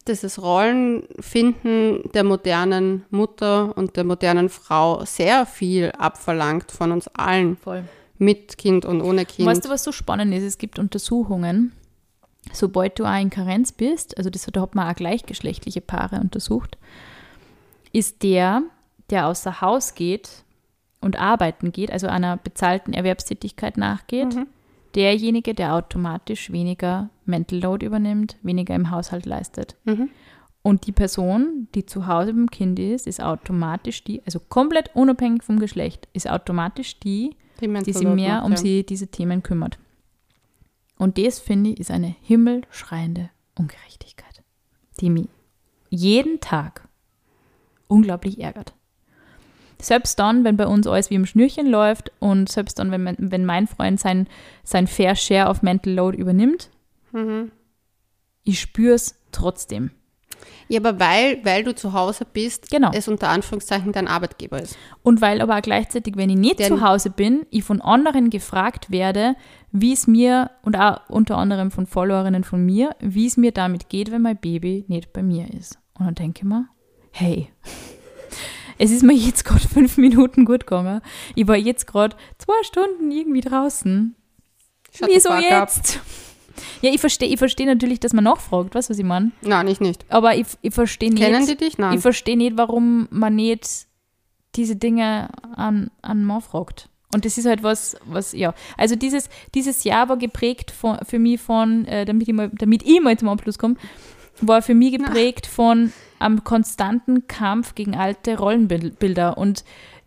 dieses Rollenfinden der modernen Mutter und der modernen Frau sehr viel abverlangt von uns allen, Voll. mit Kind und ohne Kind. Weißt du, was so spannend ist? Es gibt Untersuchungen, sobald du auch in Karenz bist, also das, da hat man auch gleichgeschlechtliche Paare untersucht, ist der, der außer Haus geht und arbeiten geht, also einer bezahlten Erwerbstätigkeit nachgeht, Mhm. derjenige, der automatisch weniger Mental Load übernimmt, weniger im Haushalt leistet. Mhm. Und die Person, die zu Hause beim Kind ist, ist automatisch die, also komplett unabhängig vom Geschlecht, ist automatisch die, die Mental sich mehr um sie diese Themen kümmert. Und das, finde ich, ist eine himmelschreiende Ungerechtigkeit, die mich jeden Tag unglaublich ärgert. Selbst dann, wenn bei uns alles wie im Schnürchen läuft und selbst dann, wenn, mein- wenn mein Freund sein, sein Fair Share of Mental Load übernimmt, Mhm. ich spüre es trotzdem. Ja, aber weil, weil du zu Hause bist, Genau. es unter Anführungszeichen dein Arbeitgeber ist. Und weil aber auch gleichzeitig, wenn ich nicht Denn- zu Hause bin, ich von anderen gefragt werde, wie es mir, und auch unter anderem von Followerinnen von mir, wie es mir damit geht, wenn mein Baby nicht bei mir ist. Und dann denke ich mir, hey, es ist mir jetzt gerade fünf Minuten gut gegangen. Ich war jetzt gerade zwei Stunden irgendwie draußen. Shut Wieso fuck up. Ja, ich verstehe ich versteh natürlich, dass man nachfragt, weißt du, was ich meine? Nein, ich nicht. Aber ich, ich verstehe nicht. Kennen die dich? Nein. Ich verstehe nicht, warum man nicht diese Dinge an, an Mann fragt. Und das ist halt was, was, ja. Also dieses, dieses Jahr war geprägt von, für mich von, äh, damit, ich mal, damit ich mal zum Abschluss komme, war für mich geprägt von einem konstanten Kampf gegen alte Rollenbilder und,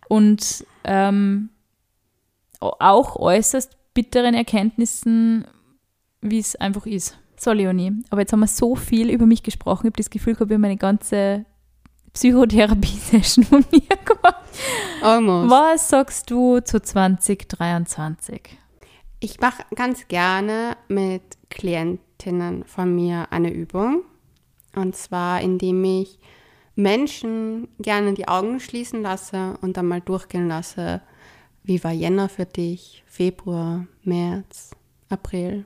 und ähm, auch äußerst bitteren Erkenntnissen, wie es einfach ist. So, Leonie, aber jetzt haben wir so viel über mich gesprochen. Ich habe das Gefühl wir haben eine ganze Psychotherapie-Session von mir gemacht. Almost. Was sagst du zu 2023? Ich mache ganz gerne mit Klientinnen von mir eine Übung. Und zwar, indem ich Menschen gerne die Augen schließen lasse und dann mal durchgehen lasse, wie war Jänner für dich, Februar, März, April.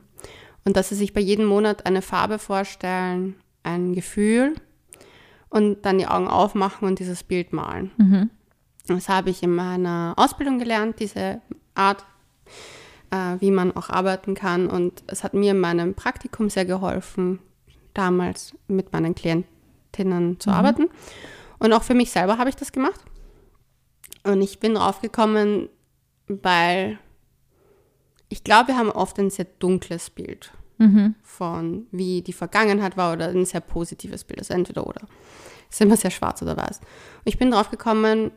Und dass sie sich bei jedem Monat eine Farbe vorstellen, ein Gefühl und dann die Augen aufmachen und dieses Bild malen. Mhm. Das habe ich in meiner Ausbildung gelernt, diese Art, äh, wie man auch arbeiten kann. Und es hat mir in meinem Praktikum sehr geholfen, damals mit meinen Klientinnen zu arbeiten. Und auch für mich selber habe ich das gemacht. Und ich bin drauf gekommen, weil ich glaube, wir haben oft ein sehr dunkles Bild Mhm. von wie die Vergangenheit war oder ein sehr positives Bild, also entweder oder. Es ist immer sehr schwarz oder weiß. Und ich bin drauf gekommen,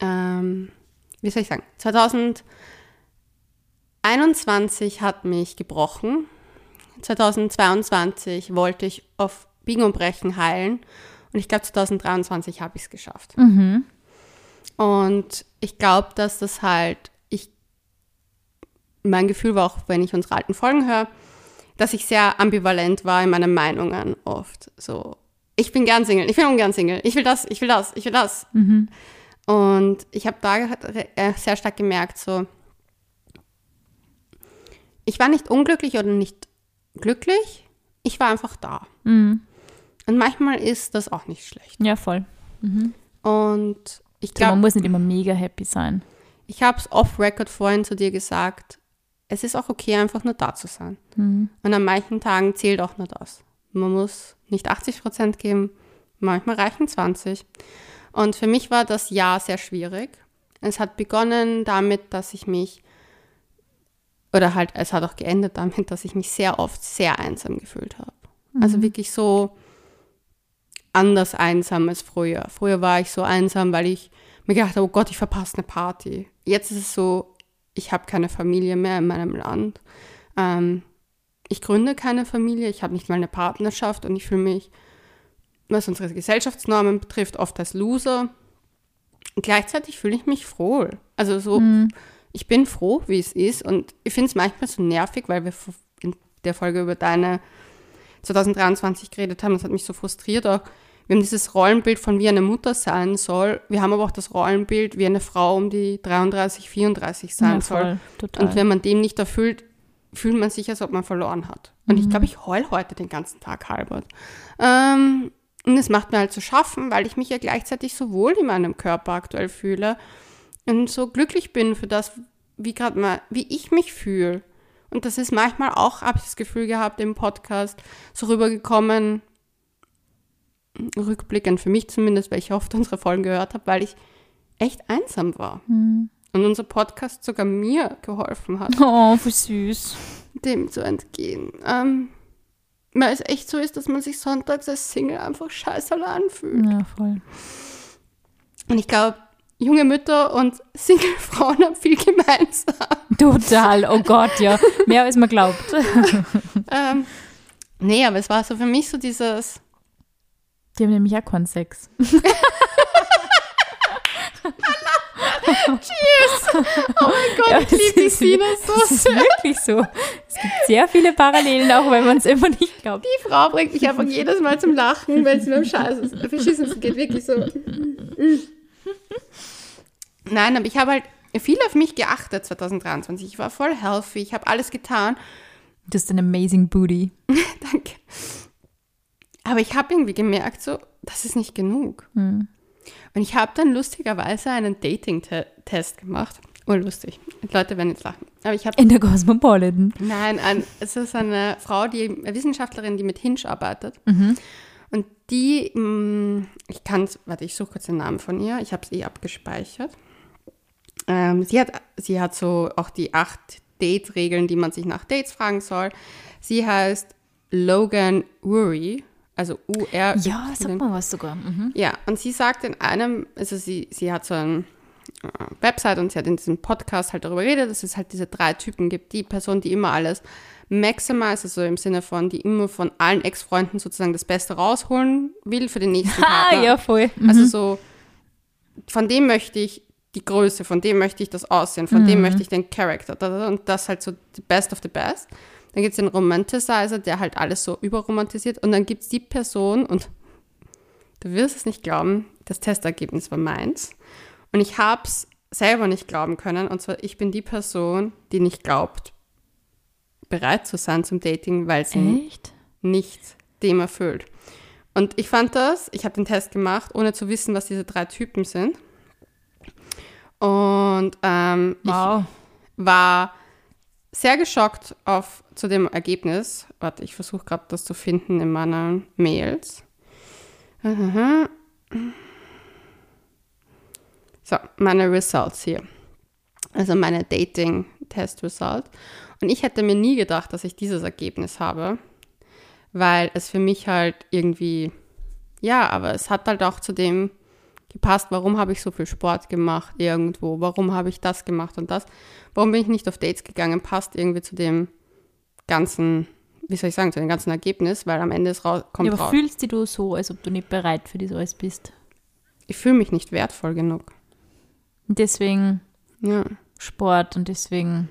ähm, wie soll ich sagen, 2021 hat mich gebrochen. 2022 wollte ich auf Biegen und Brechen heilen. Und ich glaube, 2023 habe ich es geschafft. Mhm. Und ich glaube, dass das halt, ich, mein Gefühl war auch, wenn ich unsere alten Folgen höre, dass ich sehr ambivalent war in meinen Meinungen oft. So, ich bin gern Single, ich bin ungern Single, ich will das, ich will das, ich will das. Mhm. Und ich habe da äh, sehr stark gemerkt, so, ich war nicht unglücklich oder nicht glücklich, ich war einfach da. Mhm. Und manchmal ist das auch nicht schlecht. Ja, voll. Mhm. Und ich So, man glaube, muss nicht immer mega happy sein. ich habe es off-record vorhin zu dir gesagt, es ist auch okay, einfach nur da zu sein. Mhm. Und an manchen Tagen zählt auch nur das. Man muss nicht 80 Prozent geben, manchmal reichen 20. Und für mich war das Jahr sehr schwierig. Es hat begonnen damit, dass ich mich, oder halt, es hat auch geendet damit, dass ich mich sehr oft sehr einsam gefühlt habe. Also wirklich so anders einsam als früher. Früher war ich so einsam, weil ich mir gedacht habe, oh Gott, ich verpasse eine Party. Jetzt ist es so, ich habe keine Familie mehr in meinem Land. Ähm, ich gründe keine Familie, ich habe nicht mal eine Partnerschaft und ich fühle mich, was unsere Gesellschaftsnormen betrifft, oft als Loser. Und gleichzeitig fühle ich mich froh. Also so, ich bin froh, wie es ist und ich finde es manchmal so nervig, weil wir in der Folge über deine 2023 geredet haben, das hat mich so frustriert auch. Wir haben dieses Rollenbild von wie eine Mutter sein soll. Wir haben aber auch das Rollenbild, wie eine Frau um die 33, 34 sein Ja, soll. voll. Total. Und wenn man dem nicht erfüllt, fühlt man sich, als ob man verloren hat. Und ich glaube, ich heul heute den ganzen Tag halbert. Ähm, und es macht mir halt zu schaffen, weil ich mich ja gleichzeitig so wohl in meinem Körper aktuell fühle und so glücklich bin für das, wie gerade mal, wie ich mich fühle. Und Und das ist manchmal auch, habe ich das Gefühl gehabt, im Podcast so rübergekommen, rückblickend für mich zumindest, weil ich oft unsere Folgen gehört habe, weil ich echt einsam war. Mhm. Und unser Podcast sogar mir geholfen hat, Oh, wie süß. dem zu entgehen. Ähm, weil es echt so ist, dass man sich sonntags als Single einfach scheiße allein fühlt. Ja, voll. Und ich glaube, junge Mütter und Single-Frauen haben viel gemeinsam. Total, oh Gott, ja. Mehr als man glaubt. ähm, nee, aber es war so für mich so dieses, Die haben nämlich auch keinen Sex. oh mein Gott, Ja, ich liebe die ist- Sina so Das ist wirklich so. Es gibt sehr viele Parallelen, auch wenn man es immer nicht glaubt. Die Frau bringt mich einfach jedes Mal zum Lachen, wenn sie beim Scheiß Verschissen geht, wirklich so. Nein, aber ich habe halt viel auf mich geachtet 2023. Ich war voll healthy, ich habe alles getan. Du hast ein amazing booty. Danke. Aber ich habe irgendwie gemerkt, so, das ist nicht genug. Hm. Und ich habe dann lustigerweise einen Dating-Test gemacht. Oh, lustig. Die Leute werden jetzt lachen. Aber ich habe In der Cosmopolitan. Nein, ein, es ist eine Frau, die eine Wissenschaftlerin, die mit Hinge arbeitet. Mhm. Und die, mh, ich kann es, warte, ich suche kurz den Namen von ihr. Ich habe es eh abgespeichert. Ähm, sie, hat, sie hat so auch die acht Date-Regeln, die man sich nach Dates fragen soll. Sie heißt Logan Uri, also U-R. Ja, sag mal was sogar. Mhm. Ja, und sie sagt in einem, also sie, sie hat so eine äh, Website und sie hat in diesem Podcast halt darüber geredet, dass es halt diese drei Typen gibt. Die Person, die immer alles maximize, also im Sinne von, die immer von allen Ex-Freunden sozusagen das Beste rausholen will für den nächsten Ah, Partner. ja, voll. Mhm. Also so, von dem möchte ich die Größe, von dem möchte ich das Aussehen, von dem möchte ich den Charakter. Und das halt so the best of the best. Dann gibt es den Romanticizer, der halt alles so überromantisiert. Und dann gibt es die Person, und du wirst es nicht glauben, das Testergebnis war meins. Und ich habe es selber nicht glauben können. Und zwar, ich bin die Person, die nicht glaubt, bereit zu sein zum Dating, weil sie nicht dem erfüllt. Und ich fand das, ich habe den Test gemacht, ohne zu wissen, was diese drei Typen sind. Und ähm, Wow. ich war sehr geschockt auf, zu dem Ergebnis. Warte, ich versuche gerade das zu finden in meinen Mails. So, meine Results hier. Also meine Dating-Test-Result. Und ich hätte mir nie gedacht, dass ich dieses Ergebnis habe, weil es für mich halt irgendwie, ja, aber es hat halt auch zu dem gepasst, warum habe ich so viel Sport gemacht irgendwo, warum habe ich das gemacht und das, warum bin ich nicht auf Dates gegangen, passt irgendwie zu dem ganzen, wie soll ich sagen, zu dem ganzen Ergebnis, weil am Ende es raus, kommt Ja, aber raus. fühlst dich du so, als ob du nicht bereit für das alles bist? Ich fühle mich nicht wertvoll genug. Und deswegen Ja. Sport und deswegen.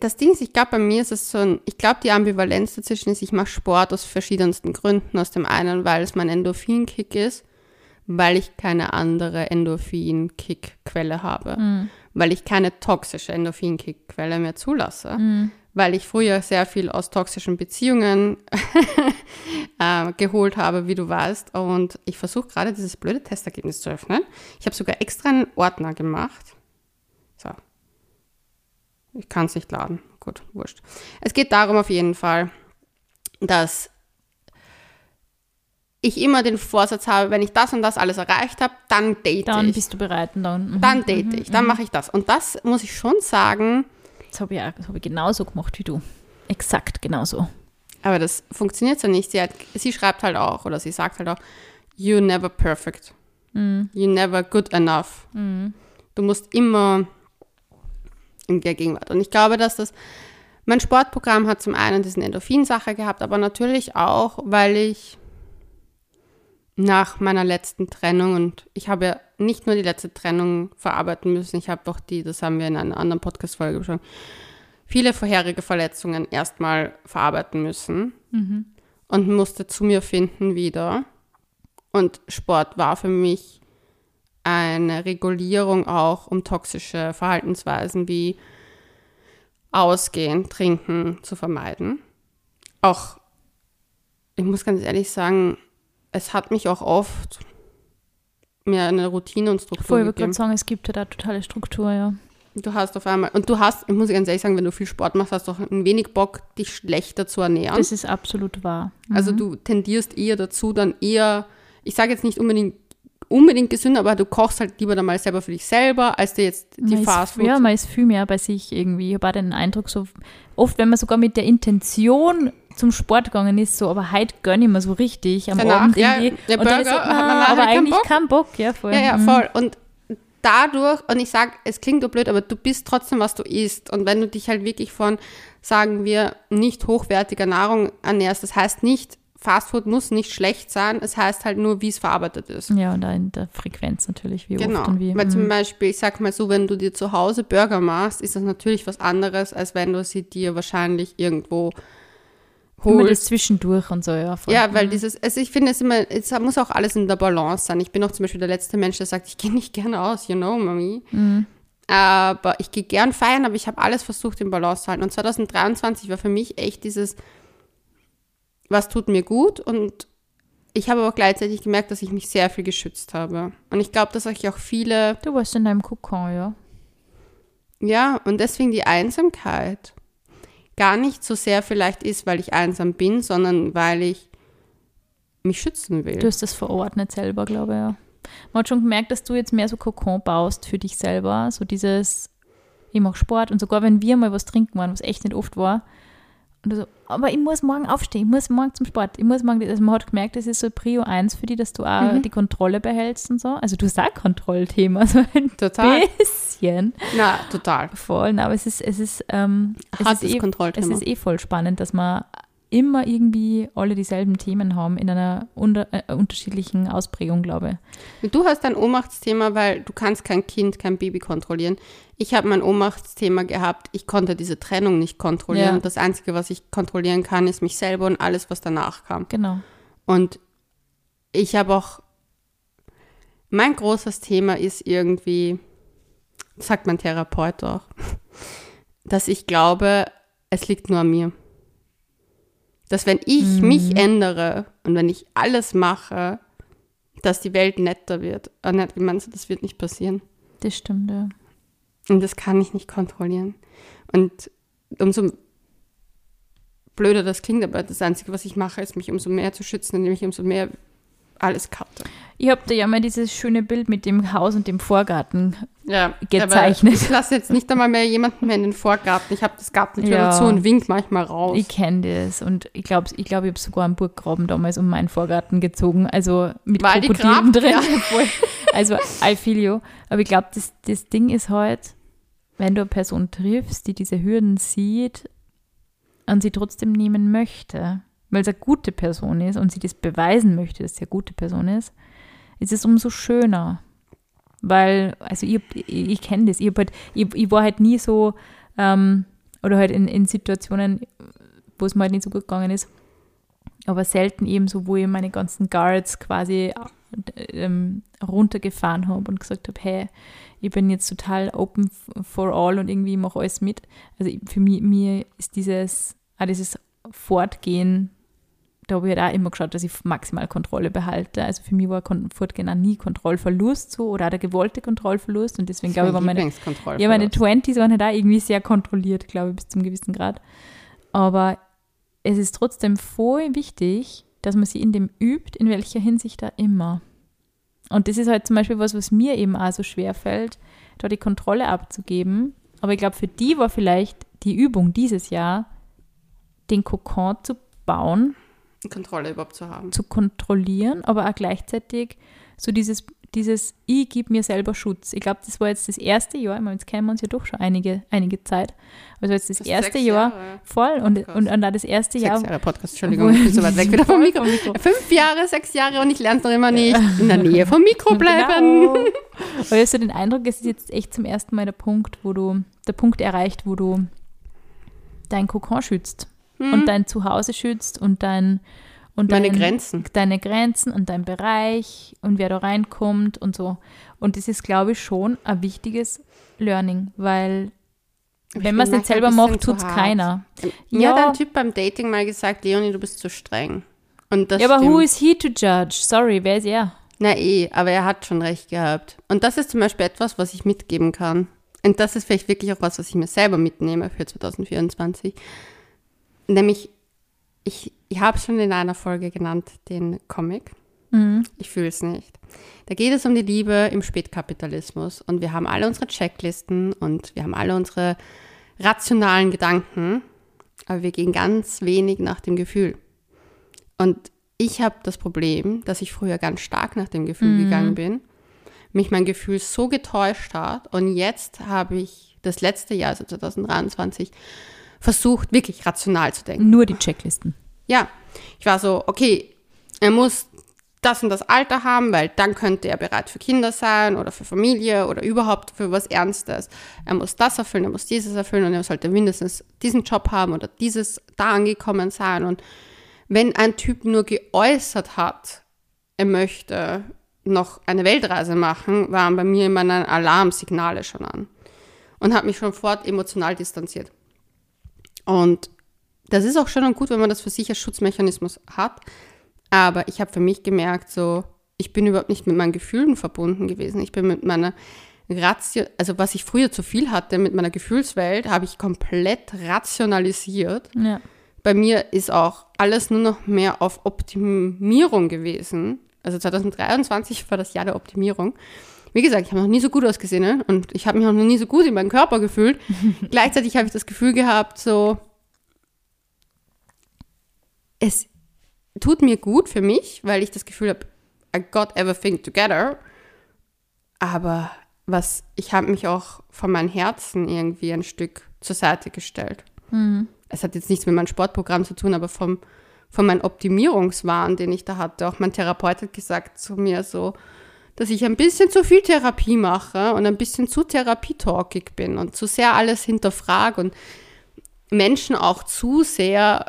das Ding ist, ich glaube, bei mir ist es so ein, ich glaube, die Ambivalenz dazwischen ist, ich mache Sport aus verschiedensten Gründen. Aus dem einen, weil es mein Endorphin-Kick ist, weil ich keine andere Endorphin-Kick-Quelle habe, weil ich keine toxische Endorphin-Kick-Quelle mehr zulasse, weil ich früher sehr viel aus toxischen Beziehungen äh, geholt habe, wie du weißt. Und ich versuche gerade dieses blöde Testergebnis zu öffnen. Ich habe sogar extra einen Ordner gemacht. So, ich kann es nicht laden. Gut, wurscht. Es geht darum auf jeden Fall, dass ich immer den Vorsatz habe, wenn ich das und das alles erreicht habe, dann date Dann ich. bist du bereit und dann. mhm. Dann date ich, dann mache ich das. Und das muss ich schon sagen, Das habe ich, auch- das hab ich genauso gemacht wie du. Exakt genauso. aber das funktioniert so nicht. Sie, hat, sie schreibt halt auch, oder sie sagt halt auch, you're never perfect. You're never good enough. Du musst immer in der Gegenwart. Und ich glaube, dass das, mein Sportprogramm hat zum einen diesen Endorphin-Sache gehabt, aber natürlich auch, weil ich nach meiner letzten Trennung und ich habe ja nicht nur die letzte Trennung verarbeiten müssen, ich habe auch die, das haben wir in einer anderen Podcast-Folge schon, viele vorherige Verletzungen erstmal verarbeiten müssen und musste zu mir finden wieder. Und Sport war für mich eine Regulierung auch, um toxische Verhaltensweisen wie Ausgehen, Trinken zu vermeiden. Auch, ich muss ganz ehrlich sagen, es hat mich auch oft mir eine Routine und Struktur Voll, ich wollte gegeben. gerade sagen, es gibt ja da totale Struktur, ja. Du hast auf einmal, und du hast, ich muss ganz ehrlich sagen, wenn du viel Sport machst, hast du auch ein wenig Bock, dich schlechter zu ernähren. Das ist absolut wahr. Also du tendierst eher dazu, dann eher, ich sage jetzt nicht unbedingt unbedingt gesünder, aber du kochst halt lieber dann mal selber für dich selber, als dir jetzt die man Fast ist, Ja, man ist viel mehr bei sich irgendwie. Ich habe den Eindruck, so oft, wenn man sogar mit der Intention zum Sport gegangen ist, so, aber heute gönne ich mir so richtig am Danach, Abend ja, irgendwie. der Und dann Burger ist man na, nachher aber keinen eigentlich Bock. kein Bock, ja, voll. Ja, ja, Mhm. voll. Und dadurch, und ich sage, es klingt so blöd, aber du bist trotzdem, was du isst. Und wenn du dich halt wirklich von, sagen wir, nicht hochwertiger Nahrung ernährst, das heißt nicht, Fastfood muss nicht schlecht sein, es heißt halt nur, wie es verarbeitet ist. Ja, und in der Frequenz natürlich, wie Genau. oft und wie. Weil mhm. zum Beispiel, ich sag mal so, wenn du dir zu Hause Burger machst, ist das natürlich was anderes, als wenn du sie dir wahrscheinlich irgendwo Immer das zwischendurch und so, ja. Voll. Ja, weil dieses, also ich finde es immer, es muss auch alles in der Balance sein. Ich bin auch zum Beispiel der letzte Mensch, der sagt, ich gehe nicht gerne aus, you know, Mami. Mhm. Aber ich gehe gern feiern, aber ich habe alles versucht, in Balance zu halten. Und 2023 war für mich echt dieses, was tut mir gut und ich habe aber gleichzeitig gemerkt, dass ich mich sehr viel geschützt habe. Und ich glaube, dass euch auch viele Du warst in deinem Kokon, ja. Ja, und deswegen die Einsamkeit gar nicht so sehr vielleicht ist, weil ich einsam bin, sondern weil ich mich schützen will. Du hast das verordnet selber, glaube ich, ja. Man hat schon gemerkt, dass du jetzt mehr so Kokon baust für dich selber. So dieses, ich mache Sport und sogar wenn wir mal was trinken waren, was echt nicht oft war. Und so, aber ich muss morgen aufstehen, ich muss morgen zum Sport, ich muss morgen, also man hat gemerkt, das ist so Prio 1 für dich, dass du auch Mhm. die Kontrolle behältst und so. Also du hast auch Kontrollthema, so ein Total. bisschen. Na, total. Voll, na, aber es ist, es ist, ähm, es ist eh, es ist eh voll spannend, dass wir immer irgendwie alle dieselben Themen haben in einer unter, äh, unterschiedlichen Ausprägung, glaube ich. Du hast ein Ohnmachtsthema, weil du kannst kein Kind, kein Baby kontrollieren. Ich habe mein Ohnmachtsthema gehabt. Ich konnte diese Trennung nicht kontrollieren. Ja. Und das Einzige, was ich kontrollieren kann, ist mich selber und alles, was danach kam. Genau. Und ich habe auch, mein großes Thema ist irgendwie, sagt mein Therapeut auch, dass ich glaube, es liegt nur an mir. Dass wenn ich mich ändere und wenn ich alles mache, dass die Welt netter wird. Und wie meinst du, das wird nicht passieren. Das stimmt, ja. Und das kann ich nicht kontrollieren. Und umso blöder das klingt, aber das Einzige, was ich mache, ist, mich umso mehr zu schützen, indem ich umso mehr alles cutte. Ich habe da ja mal dieses schöne Bild mit dem Haus und dem Vorgarten. Ja, Gezeichnet. Ich lasse jetzt nicht einmal mehr jemanden mehr in den Vorgarten. Ich habe das Gartentür Ja. dazu und wink manchmal raus. Ich kenne das und ich glaube, ich, glaub, ich habe sogar einen Burggraben damals um meinen Vorgarten gezogen, also mit Weil Krokodilen drin. ja. Also I feel you. Aber ich glaube, das, das Ding ist halt, wenn du eine Person triffst, die diese Hürden sieht und sie trotzdem nehmen möchte, weil es eine gute Person ist und sie das beweisen möchte, dass sie eine gute Person ist, ist es umso schöner. Weil, also ich, ich, kenne das, ich, halt, ich, ich war halt nie so, ähm, oder halt in, in Situationen, wo es mir halt nicht so gut gegangen ist, aber selten eben so, wo ich meine ganzen Guards quasi ähm, runtergefahren habe und gesagt habe, hey, ich bin jetzt total open for all und irgendwie mache alles mit. Also für mich, mir ist dieses, auch dieses Fortgehen, da habe ich halt auch immer geschaut, dass ich maximal Kontrolle behalte. Also für mich war Fortgehen auch nie Kontrollverlust so oder auch der gewollte Kontrollverlust und deswegen glaube ich, war meine, ja, meine 20s waren halt auch irgendwie sehr kontrolliert, glaube ich, bis zum gewissen Grad. Aber es ist trotzdem voll wichtig, dass man sie in dem übt, in welcher Hinsicht da immer. Und das ist halt zum Beispiel was, was mir eben auch so schwer fällt, da die Kontrolle abzugeben. Aber ich glaube, für die war vielleicht die Übung dieses Jahr, den Kokon zu bauen, Kontrolle überhaupt zu haben. zu kontrollieren, aber auch gleichzeitig so dieses, dieses ich gebe mir selber Schutz. Ich glaube, das war jetzt das erste Jahr, ich meine, jetzt kennen wir uns ja doch schon einige, einige Zeit, aber es war jetzt das, Das erste sechs Jahr Jahre. voll und, Podcast. und, und auch das erste Sechs Jahr. Jahre Podcast, Entschuldigung, ich bin so weit weg wieder vom Mikro. Fünf Jahre, sechs Jahre und ich lerne es noch immer nicht. In der Nähe vom Mikro bleiben. Genau. Aber habe so den Eindruck, es ist jetzt echt zum ersten Mal der Punkt, wo du, der Punkt erreicht, wo du dein Kokon schützt und dein Zuhause schützt und dein und Meine dein, Grenzen. deine Grenzen und dein Bereich und wer da reinkommt und so. Und das ist, glaube ich, schon ein wichtiges Learning, weil Ich wenn man es nicht selber macht, tut es keiner. Mir Ja. hat ein Typ beim Dating mal gesagt, Leonie, du bist zu streng. Und das Ja, aber stimmt. who is he to judge? Sorry, wer ist er? Na eh, aber er hat schon recht gehabt. Und das ist zum Beispiel etwas, was ich mitgeben kann. und das ist vielleicht wirklich auch was, was ich mir selber mitnehme für 2024, nämlich, ich, ich habe es schon in einer Folge genannt, den Comic. Mhm. Ich fühle es nicht. Da geht es um die Liebe im Spätkapitalismus und wir haben alle unsere Checklisten und wir haben alle unsere rationalen Gedanken, aber wir gehen ganz wenig nach dem Gefühl. Und ich habe das Problem, dass ich früher ganz stark nach dem Gefühl Mhm. gegangen bin, mich mein Gefühl so getäuscht hat und jetzt habe ich das letzte Jahr, also 2023, versucht, wirklich rational zu denken. Nur die Checklisten. Ja, ich war so, okay, er muss das und das Alter haben, weil dann könnte er bereit für Kinder sein oder für Familie oder überhaupt für was Ernstes. Er muss das erfüllen, er muss dieses erfüllen und er sollte mindestens diesen Job haben oder dieses da angekommen sein. Und wenn ein Typ nur geäußert hat, er möchte noch eine Weltreise machen, waren bei mir immer Alarmsignale schon an und habe mich schon fort emotional distanziert. Und das ist auch schön und gut, wenn man das für sich als Schutzmechanismus hat. Aber ich habe für mich gemerkt, so, ich bin überhaupt nicht mit meinen Gefühlen verbunden gewesen. Ich bin mit meiner Ratio, also was ich früher zu viel hatte mit meiner Gefühlswelt, habe ich komplett rationalisiert. Ja. Bei mir ist auch alles nur noch mehr auf Optimierung gewesen. Also 2023 war das Jahr der Optimierung. Wie gesagt, ich habe noch nie so gut ausgesehen ne? und ich habe mich auch noch nie so gut in meinem Körper gefühlt. Gleichzeitig habe ich das Gefühl gehabt, so, es tut mir gut für mich, weil ich das Gefühl habe, I got everything together. Aber was, ich habe mich auch von meinem Herzen irgendwie ein Stück zur Seite gestellt. Es hat jetzt nichts mit meinem Sportprogramm zu tun, aber vom, von meinem Optimierungswahn, den ich da hatte. Auch mein Therapeut hat gesagt zu mir so, dass ich ein bisschen zu viel Therapie mache und ein bisschen zu therapietalkig bin und zu sehr alles hinterfrage und Menschen auch zu sehr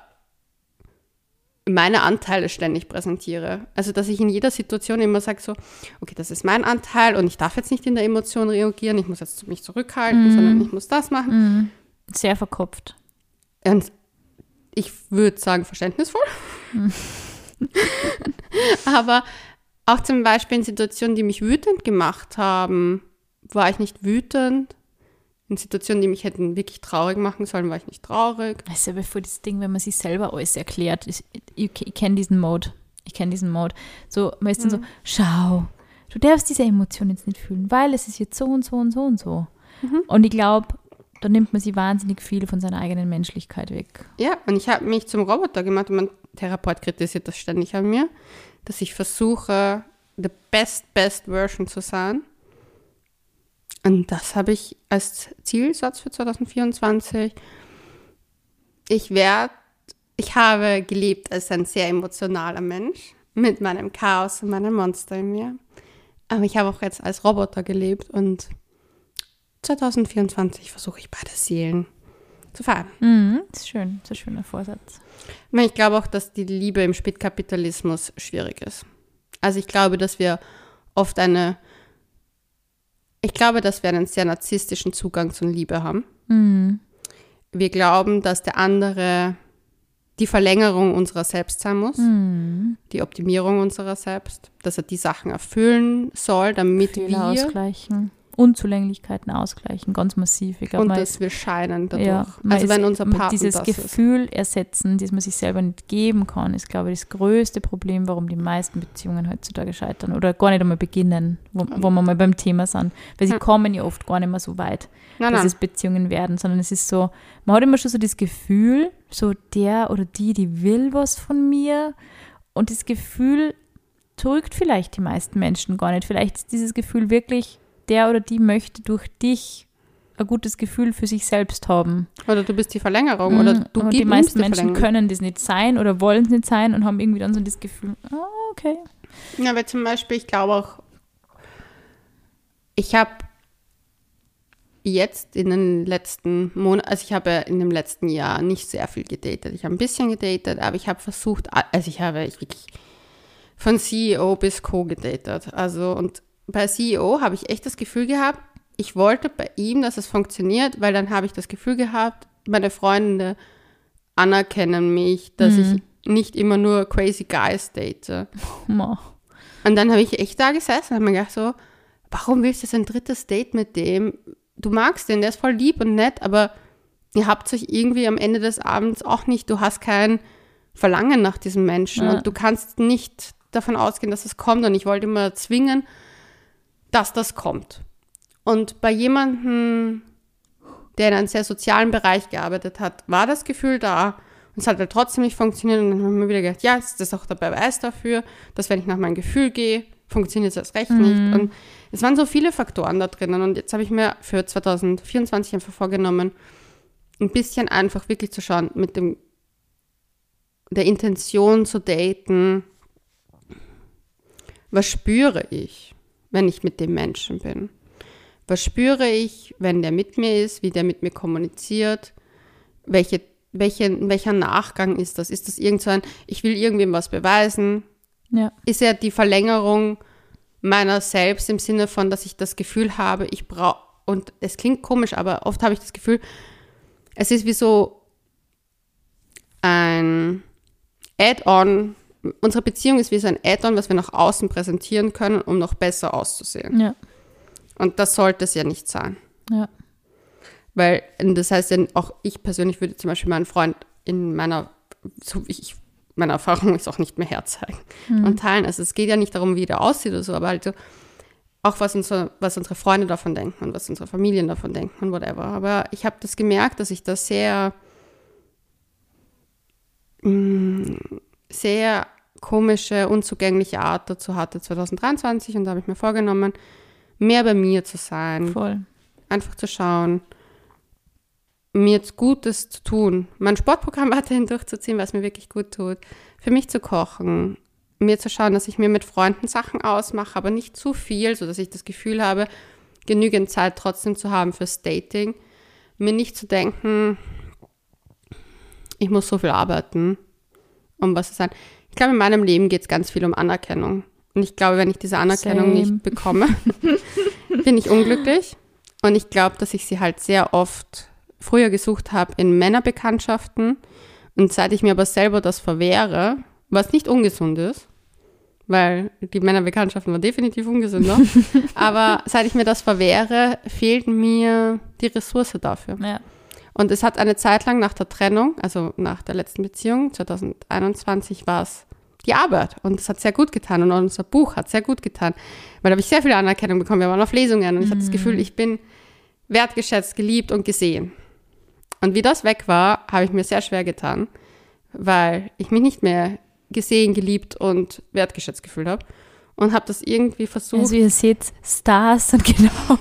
meine Anteile ständig präsentiere. Also, dass ich in jeder Situation immer sage so, okay, das ist mein Anteil und ich darf jetzt nicht in der Emotion reagieren, ich muss jetzt mich zurückhalten, sondern ich muss das machen. Sehr verkopft. Und ich würde sagen, verständnisvoll. Aber auch zum Beispiel in Situationen, die mich wütend gemacht haben, war ich nicht wütend. In Situationen, die mich hätten wirklich traurig machen sollen, war ich nicht traurig. Das ist ja bevor das Ding, wenn man sich selber alles erklärt. Ich, ich, ich kenne diesen Mode. Ich kenne diesen Mode. So, man ist dann so, schau, du darfst diese Emotion jetzt nicht fühlen, weil es ist jetzt so und so und so und so. Und ich glaube, da nimmt man sich wahnsinnig viel von seiner eigenen Menschlichkeit weg. Ja, und ich habe mich zum Roboter gemacht und mein Therapeut kritisiert das ständig an mir, dass ich versuche, the best, best Version zu sein. Und das habe ich als Zielsatz für 2024. Ich werde, ich habe gelebt als ein sehr emotionaler Mensch mit meinem Chaos und meinem Monster in mir. Aber ich habe auch jetzt als Roboter gelebt und 2024 versuche ich beide Seelen zu fahren. Mhm, das ist schön. Das ist ein schöner Vorsatz. Ich glaube auch, dass die Liebe im Spätkapitalismus schwierig ist. Also ich glaube, dass wir oft eine, ich glaube, dass wir einen sehr narzisstischen Zugang zur Liebe haben. Mhm. Wir glauben, dass der andere die Verlängerung unserer selbst sein muss, Mhm. die Optimierung unserer selbst, dass er die Sachen erfüllen soll, damit Fehler wir ausgleichen. Unzulänglichkeiten ausgleichen, ganz massiv. Ich glaube, und dass wir scheinen dadurch. Ja, man also ist- wenn unser Partner dieses das ist. Gefühl ersetzen, das man sich selber nicht geben kann, ist, glaube ich, das größte Problem, warum die meisten Beziehungen heutzutage scheitern oder gar nicht einmal beginnen, wo, wo wir mal beim Thema sind. Weil sie Ja. kommen ja oft gar nicht mehr so weit, Nein, dass nein. es Beziehungen werden, sondern es ist so, man hat immer schon so das Gefühl, so der oder die, die will was von mir und das Gefühl drückt vielleicht die meisten Menschen gar nicht. Vielleicht ist dieses Gefühl wirklich, der oder die möchte durch dich ein gutes Gefühl für sich selbst haben. Oder du bist die Verlängerung oder Mhm. du und die meisten die Menschen können das nicht sein oder wollen es nicht sein und haben irgendwie dann so das Gefühl, ah, okay. Ja, weil zum Beispiel, ich glaube auch, ich habe jetzt in den letzten Monaten, also ich habe in dem letzten Jahr nicht sehr viel gedatet. Ich habe ein bisschen gedatet, aber ich habe versucht, also ich habe ich wirklich von CEO bis Co gedatet. Also und bei CEO habe ich echt das Gefühl gehabt, ich wollte bei ihm, dass es funktioniert, weil dann habe ich das Gefühl gehabt, meine Freunde anerkennen mich, dass ich nicht immer nur crazy guys date. Und dann habe ich echt da gesessen und habe mir gedacht so, warum willst du jetzt ein drittes Date mit dem, du magst den, der ist voll lieb und nett, aber ihr habt euch irgendwie am Ende des Abends auch nicht, du hast kein Verlangen nach diesem Menschen Ja. und du kannst nicht davon ausgehen, dass es kommt und ich wollte immer zwingen, dass das kommt. Und bei jemandem, der in einem sehr sozialen Bereich gearbeitet hat, war das Gefühl da und es hat halt trotzdem nicht funktioniert und dann haben wir wieder gedacht, ja, ist das auch der Beweis dafür, dass wenn ich nach meinem Gefühl gehe, funktioniert es erst recht nicht. Und es waren so viele Faktoren da drinnen und jetzt habe ich mir für 2024 einfach vorgenommen, ein bisschen einfach wirklich zu schauen, mit dem der Intention zu daten, was spüre ich, wenn ich mit dem Menschen bin? Was spüre ich, wenn der mit mir ist, wie der mit mir kommuniziert? Welche, welche, welcher Nachgang ist das? Ist das irgend so ein, ich will irgendwem was beweisen? Ja. Ist er die Verlängerung meiner selbst im Sinne von, dass ich das Gefühl habe, ich brauche, und es klingt komisch, aber oft habe ich das Gefühl, es ist wie so ein Add-on. Unsere Beziehung ist wie so ein Add-on, was wir nach außen präsentieren können, um noch besser auszusehen. Ja. Und das sollte es ja nicht sein. Ja. Weil, das heißt, auch ich persönlich würde zum Beispiel meinen Freund in meiner, so wie ich, meine Erfahrung ist auch nicht mehr herzeigen und teilen. Also es geht ja nicht darum, wie der aussieht oder so, aber halt so, auch was unsere, was unsere Freunde davon denken und was unsere Familien davon denken und whatever. Aber ich habe das gemerkt, dass ich das sehr, mh, sehr komische, unzugängliche Art dazu hatte 2023 und da habe ich mir vorgenommen, mehr bei mir zu sein, Voll. einfach zu schauen, mir jetzt Gutes zu tun, mein Sportprogramm weiterhin durchzuziehen, was mir wirklich gut tut, für mich zu kochen, mir zu schauen, dass ich mir mit Freunden Sachen ausmache, aber nicht zu viel, sodass ich das Gefühl habe, genügend Zeit trotzdem zu haben fürs Dating, mir nicht zu denken, ich muss so viel arbeiten, um was zu sein. Ich glaube, in meinem Leben geht es ganz viel um Anerkennung. Und ich glaube, wenn ich diese Anerkennung Same. nicht bekomme, bin ich unglücklich. Und ich glaube, dass ich sie halt sehr oft früher gesucht habe in Männerbekanntschaften. Und seit ich mir aber selber das verwehre, was nicht ungesund ist, weil die Männerbekanntschaften waren definitiv ungesünder, aber seit ich mir das verwehre, fehlt mir die Ressource dafür. Ja. Und es hat eine Zeit lang nach der Trennung, also nach der letzten Beziehung, 2021, war es die Arbeit. Und es hat sehr gut getan. Und unser Buch hat sehr gut getan. Weil da habe ich sehr viel Anerkennung bekommen. Wir waren auf Lesungen und ich hatte das Gefühl, ich bin wertgeschätzt, geliebt und gesehen. Und wie das weg war, habe ich mir sehr schwer getan, weil ich mich nicht mehr gesehen, geliebt und wertgeschätzt gefühlt habe. Und habe das irgendwie versucht. Also ihr seht, Stars sind genau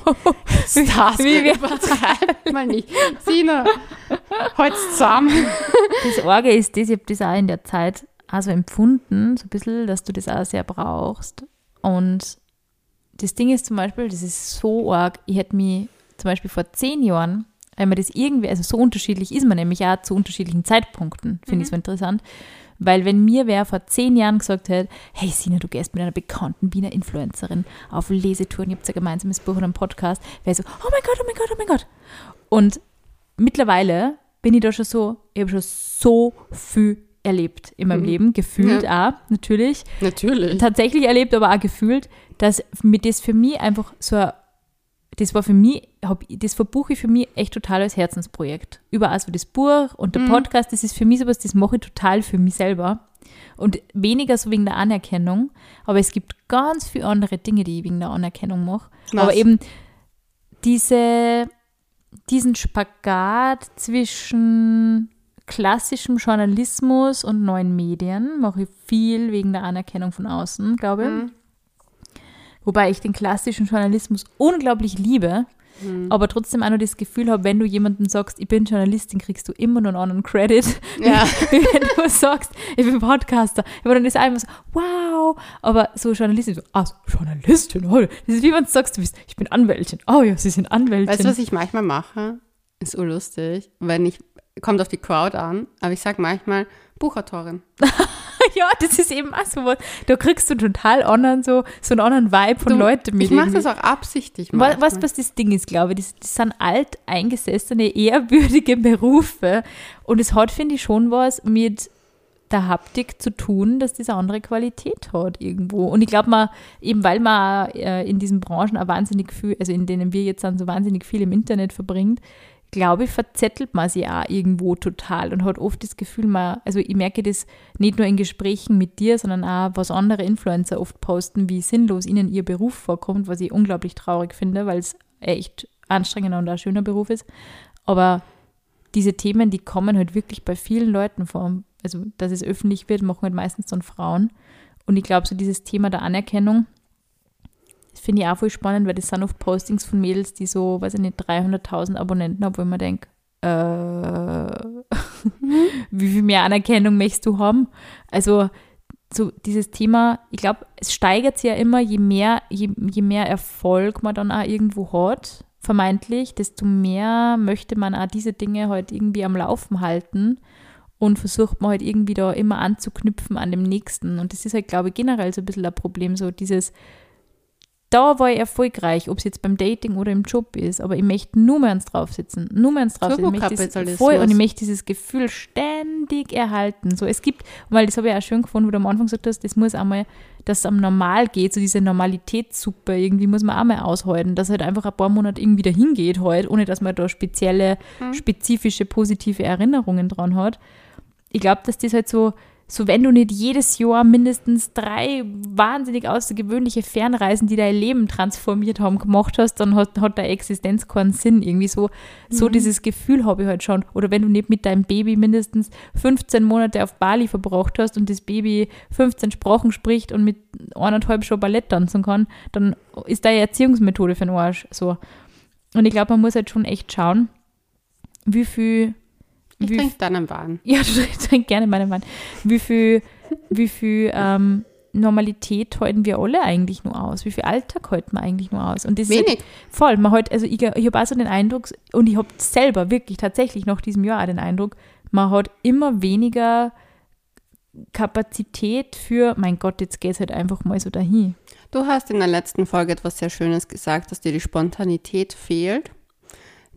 Stars, wie wir übertreibt mal nicht. Sina, heute zusammen. Das Orge ist das, ich habe das auch in der Zeit auch so empfunden, so ein bisschen, dass du das auch sehr brauchst. Und das Ding ist zum Beispiel, das ist so arg, ich hätte mich zum Beispiel vor zehn Jahren, wenn man das irgendwie, also so unterschiedlich ist man nämlich auch zu unterschiedlichen Zeitpunkten, finde ich so interessant. Weil wenn mir wer vor zehn Jahren gesagt hätte, hey Sina, du gehst mit einer bekannten Wiener Influencerin auf Lesetouren, ihr habt ja ein gemeinsames Buch oder einen Podcast, wäre so, oh mein Gott, oh mein Gott, oh mein Gott. Und mittlerweile bin ich da schon so, ich habe schon so viel erlebt in meinem Leben, gefühlt auch, natürlich. Natürlich. Tatsächlich erlebt, aber auch gefühlt, dass mir das für mich einfach so ein das war für mich, hab, das verbuche ich für mich echt total als Herzensprojekt. Überall so das Buch und der Podcast, das ist für mich sowas, das mache ich total für mich selber. Und weniger so wegen der Anerkennung, aber es gibt ganz viele andere Dinge, die ich wegen der Anerkennung mache. Was? Aber eben diese, diesen Spagat zwischen klassischem Journalismus und neuen Medien mache ich viel wegen der Anerkennung von außen, glaube ich. Mhm. Wobei ich den klassischen Journalismus unglaublich liebe, Mhm. aber trotzdem auch noch das Gefühl habe, wenn du jemandem sagst, ich bin Journalistin, kriegst du immer noch einen anderen Credit. Ja. Wie wenn du sagst, ich bin Podcaster. Aber dann ist einfach so, wow. Aber so Journalistin, so, ah, so Journalistin, oh, das ist wie wenn du sagst, du bist, ich bin Anwältin. Oh ja, sie sind Anwältin. Weißt du, was ich manchmal mache? Ist urlustig, wenn ich, kommt auf die Crowd an, aber ich sage manchmal Buchautorin. ja, das ist eben auch so was. Da kriegst du total anderen, so, so einen anderen Vibe von Du, Leuten mit. Ich mache das auch absichtlich. Was, was, was das Ding ist, glaube ich, das, das sind alteingesessene, ehrwürdige Berufe. Und es hat, finde ich, schon was mit der Haptik zu tun, dass diese andere Qualität hat irgendwo. Und ich glaube mal, eben weil man äh, in diesen Branchen auch wahnsinnig viel, also in denen wir jetzt dann so wahnsinnig viel im Internet verbringt, glaube ich, verzettelt man sich auch irgendwo total und hat oft das Gefühl, man, also ich merke das nicht nur in Gesprächen mit dir, sondern auch, was andere Influencer oft posten, wie sinnlos ihnen ihr Beruf vorkommt, was ich unglaublich traurig finde, weil es echt anstrengender und ein schöner Beruf ist. Aber diese Themen, die kommen halt wirklich bei vielen Leuten vor. Also, dass es öffentlich wird, machen halt meistens dann Frauen. Und ich glaube, so dieses Thema der Anerkennung, finde ich auch voll spannend, weil das sind oft Postings von Mädels, die so, weiß ich nicht, 300.000 Abonnenten haben, wo ich mir denke, äh, wie viel mehr Anerkennung möchtest du haben? Also, so dieses Thema, ich glaube, es steigert sich ja immer, je mehr, je, je mehr Erfolg man dann auch irgendwo hat, vermeintlich, desto mehr möchte man auch diese Dinge halt irgendwie am Laufen halten und versucht man halt irgendwie da immer anzuknüpfen an dem nächsten. Und das ist halt, glaube ich, generell so ein bisschen ein Problem, so dieses, da war ich erfolgreich, ob es jetzt beim Dating oder im Job ist, aber ich möchte nur mehr ans Draufsitzen, nur mehr ans Draufsitzen. Ich möchte voll, und ich möchte dieses Gefühl ständig erhalten. So, es gibt, weil das habe ich auch schön gefunden, wo du am Anfang gesagt hast, das muss einmal, dass es am Normal geht, so diese Normalitätssuppe, irgendwie muss man auch mal aushalten, dass halt einfach ein paar Monate irgendwie dahin geht halt, ohne dass man da spezielle, mhm. spezifische, positive Erinnerungen dran hat. Ich glaube, dass das halt so, so wenn du nicht jedes Jahr mindestens drei wahnsinnig außergewöhnliche Fernreisen, die dein Leben transformiert haben, gemacht hast, dann hat, hat deine Existenz keinen Sinn. Irgendwie so, mhm. so dieses Gefühl habe ich halt schon. Oder wenn du nicht mit deinem Baby mindestens 15 Monate auf Bali verbracht hast und das Baby 15 Sprachen spricht und mit eineinhalb schon Ballett tanzen kann, dann ist deine Erziehungsmethode für den Arsch. So. Und ich glaube, man muss halt schon echt schauen, wie viel ich trinke deinen Wein. Ja, du trinkst gerne meinen Wein. Wie viel, wie viel ähm, Normalität halten wir alle eigentlich nur aus? Wie viel Alltag halten wir eigentlich nur aus? Und das Wenig. Ist voll. Man halt, also ich, ich habe auch so den Eindruck, und ich habe selber wirklich tatsächlich nach diesem Jahr auch den Eindruck, man hat immer weniger Kapazität für, mein Gott, jetzt geht es halt einfach mal so dahin. Du hast in der letzten Folge etwas sehr Schönes gesagt, dass dir die Spontanität fehlt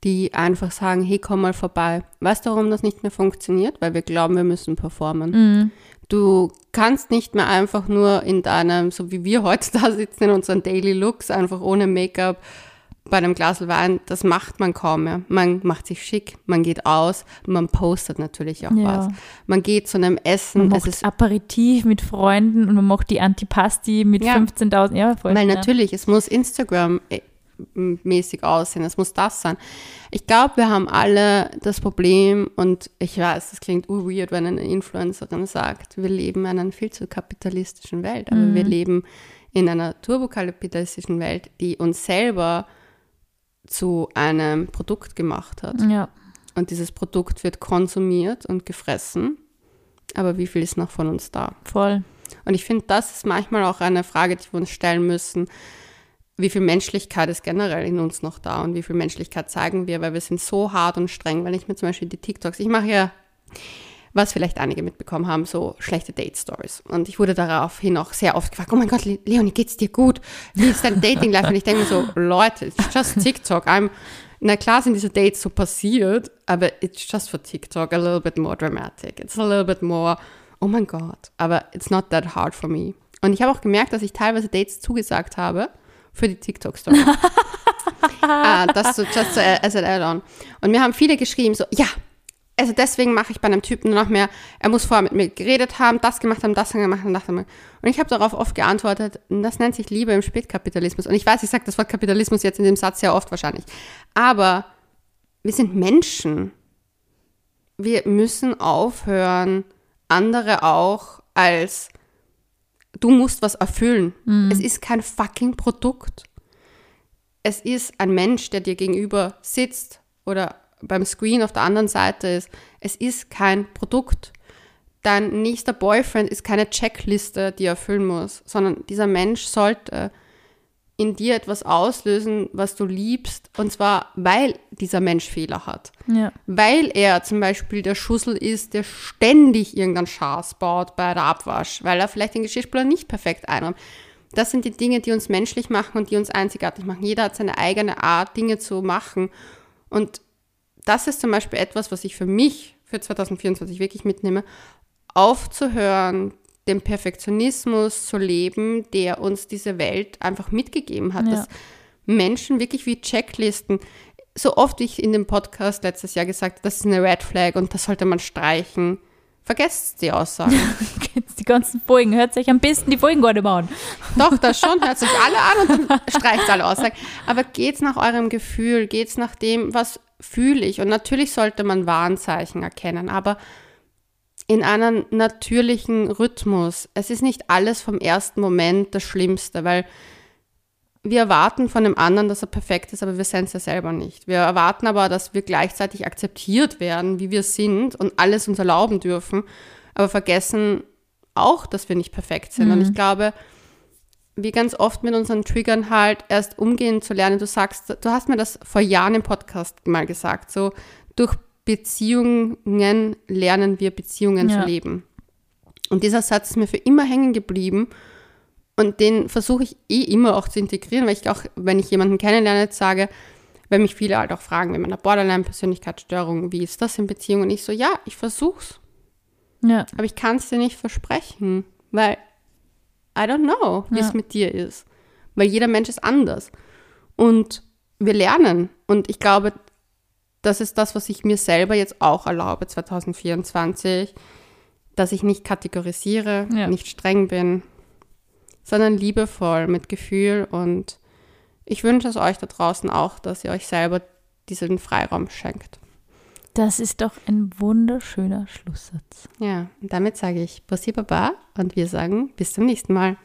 die einfach sagen, hey, komm mal vorbei. Weißt du, warum das nicht mehr funktioniert? Weil wir glauben, wir müssen performen. Mhm. Du kannst nicht mehr einfach nur in deinem, so wie wir heute da sitzen, in unseren Daily Looks, einfach ohne Make-up, bei einem Glas Wein, das macht man kaum mehr. Man macht sich schick, man geht aus, man postet natürlich auch ja. was. Man geht zu einem Essen. Man macht es ist Aperitif mit Freunden und man macht die Antipasti mit ja. 15.000. Ja, voll. Weil natürlich, es muss Instagram äh, mäßig aussehen. Es muss das sein. Ich glaube, wir haben alle das Problem und ich weiß, es klingt weird, wenn eine Influencerin sagt, wir leben in einer viel zu kapitalistischen Welt, aber mhm. wir leben in einer turbokapitalistischen Welt, die uns selber zu einem Produkt gemacht hat. Ja. Und dieses Produkt wird konsumiert und gefressen. Aber wie viel ist noch von uns da? Voll. Und ich finde, das ist manchmal auch eine Frage, die wir uns stellen müssen wie viel Menschlichkeit ist generell in uns noch da und wie viel Menschlichkeit zeigen wir, weil wir sind so hart und streng. Wenn ich mir zum Beispiel die TikToks, ich mache ja, was vielleicht einige mitbekommen haben, so schlechte Date-Stories. Und ich wurde daraufhin auch sehr oft gefragt, oh mein Gott, Leonie, geht's dir gut? Wie ist dein Dating-Life? Und ich denke mir so, Leute, it's just TikTok. I'm, na klar sind diese Dates so passiert, aber it's just for TikTok a little bit more dramatic. It's a little bit more, oh mein Gott, aber it's not that hard for me. Und ich habe auch gemerkt, dass ich teilweise Dates zugesagt habe, für die TikTok-Story. ah, das so, just so as an add-on. Und mir haben viele geschrieben, so, ja, also deswegen mache ich bei einem Typen nur noch mehr, er muss vorher mit mir geredet haben, das gemacht haben, das gemacht haben, das gemacht haben. Und ich habe darauf oft geantwortet, das nennt sich Liebe im Spätkapitalismus. Und ich weiß, ich sage das Wort Kapitalismus jetzt in dem Satz sehr oft wahrscheinlich. Aber wir sind Menschen. Wir müssen aufhören, andere auch als du musst was erfüllen. Mhm. Es ist kein fucking Produkt. Es ist ein Mensch, der dir gegenüber sitzt oder beim Screen auf der anderen Seite ist. Es ist kein Produkt. Dein nächster Boyfriend ist keine Checkliste, die er erfüllen muss, sondern dieser Mensch sollte in dir etwas auslösen, was du liebst, und zwar, weil dieser Mensch Fehler hat. Ja. Weil er zum Beispiel der Schussel ist, der ständig irgendeinen Schaß baut bei der Abwasch, weil er vielleicht den Geschirrspüler nicht perfekt einräumt. Das sind die Dinge, die uns menschlich machen und die uns einzigartig machen. Jeder hat seine eigene Art, Dinge zu machen. Und das ist zum Beispiel etwas, was ich für mich für 2024 wirklich mitnehme. aufzuhören, den Perfektionismus zu leben, der uns diese Welt einfach mitgegeben hat. Ja. Dass Menschen wirklich wie Checklisten, so oft wie ich in dem Podcast letztes Jahr gesagt habe, das ist eine Red Flag und das sollte man streichen. Vergesst die Aussagen. Die ganzen Folgen. Hört sich am besten die Folgen gar nicht mehr an. Doch, das schon, hört sich alle an und dann streicht alle Aussagen. Aber geht's nach eurem Gefühl, geht's nach dem, was fühle ich? Und natürlich sollte man Warnzeichen erkennen, aber in einem natürlichen Rhythmus. Es ist nicht alles vom ersten Moment das Schlimmste, weil wir erwarten von dem anderen, dass er perfekt ist, aber wir sind es ja selber nicht. Wir erwarten aber, dass wir gleichzeitig akzeptiert werden, wie wir sind und alles uns erlauben dürfen, aber vergessen auch, dass wir nicht perfekt sind. Mhm. Und ich glaube, wie ganz oft mit unseren Triggern halt erst umgehen zu lernen. Du sagst, du hast mir das vor Jahren im Podcast mal gesagt, so durch Beziehungen lernen wir Beziehungen Ja. zu leben. Und dieser Satz ist mir für immer hängen geblieben. Und den versuche ich eh immer auch zu integrieren, weil ich auch, wenn ich jemanden kennenlerne, jetzt sage, wenn mich viele halt auch fragen, wenn man eine Borderline-Persönlichkeitsstörung, wie ist das in Beziehungen? Und ich so, ja, ich versuch's. Ja. Aber ich kann es dir nicht versprechen, weil I don't know, wie Ja. es mit dir ist. Weil jeder Mensch ist anders. Und wir lernen. Und ich glaube, das ist das, was ich mir selber jetzt auch erlaube, 2024, dass ich nicht kategorisiere, Ja. nicht streng bin, sondern liebevoll, mit Gefühl. Und ich wünsche es euch da draußen auch, dass ihr euch selber diesen Freiraum schenkt. Das ist doch ein wunderschöner Schlusssatz. Ja, und damit sage ich Bussi Baba und wir sagen bis zum nächsten Mal.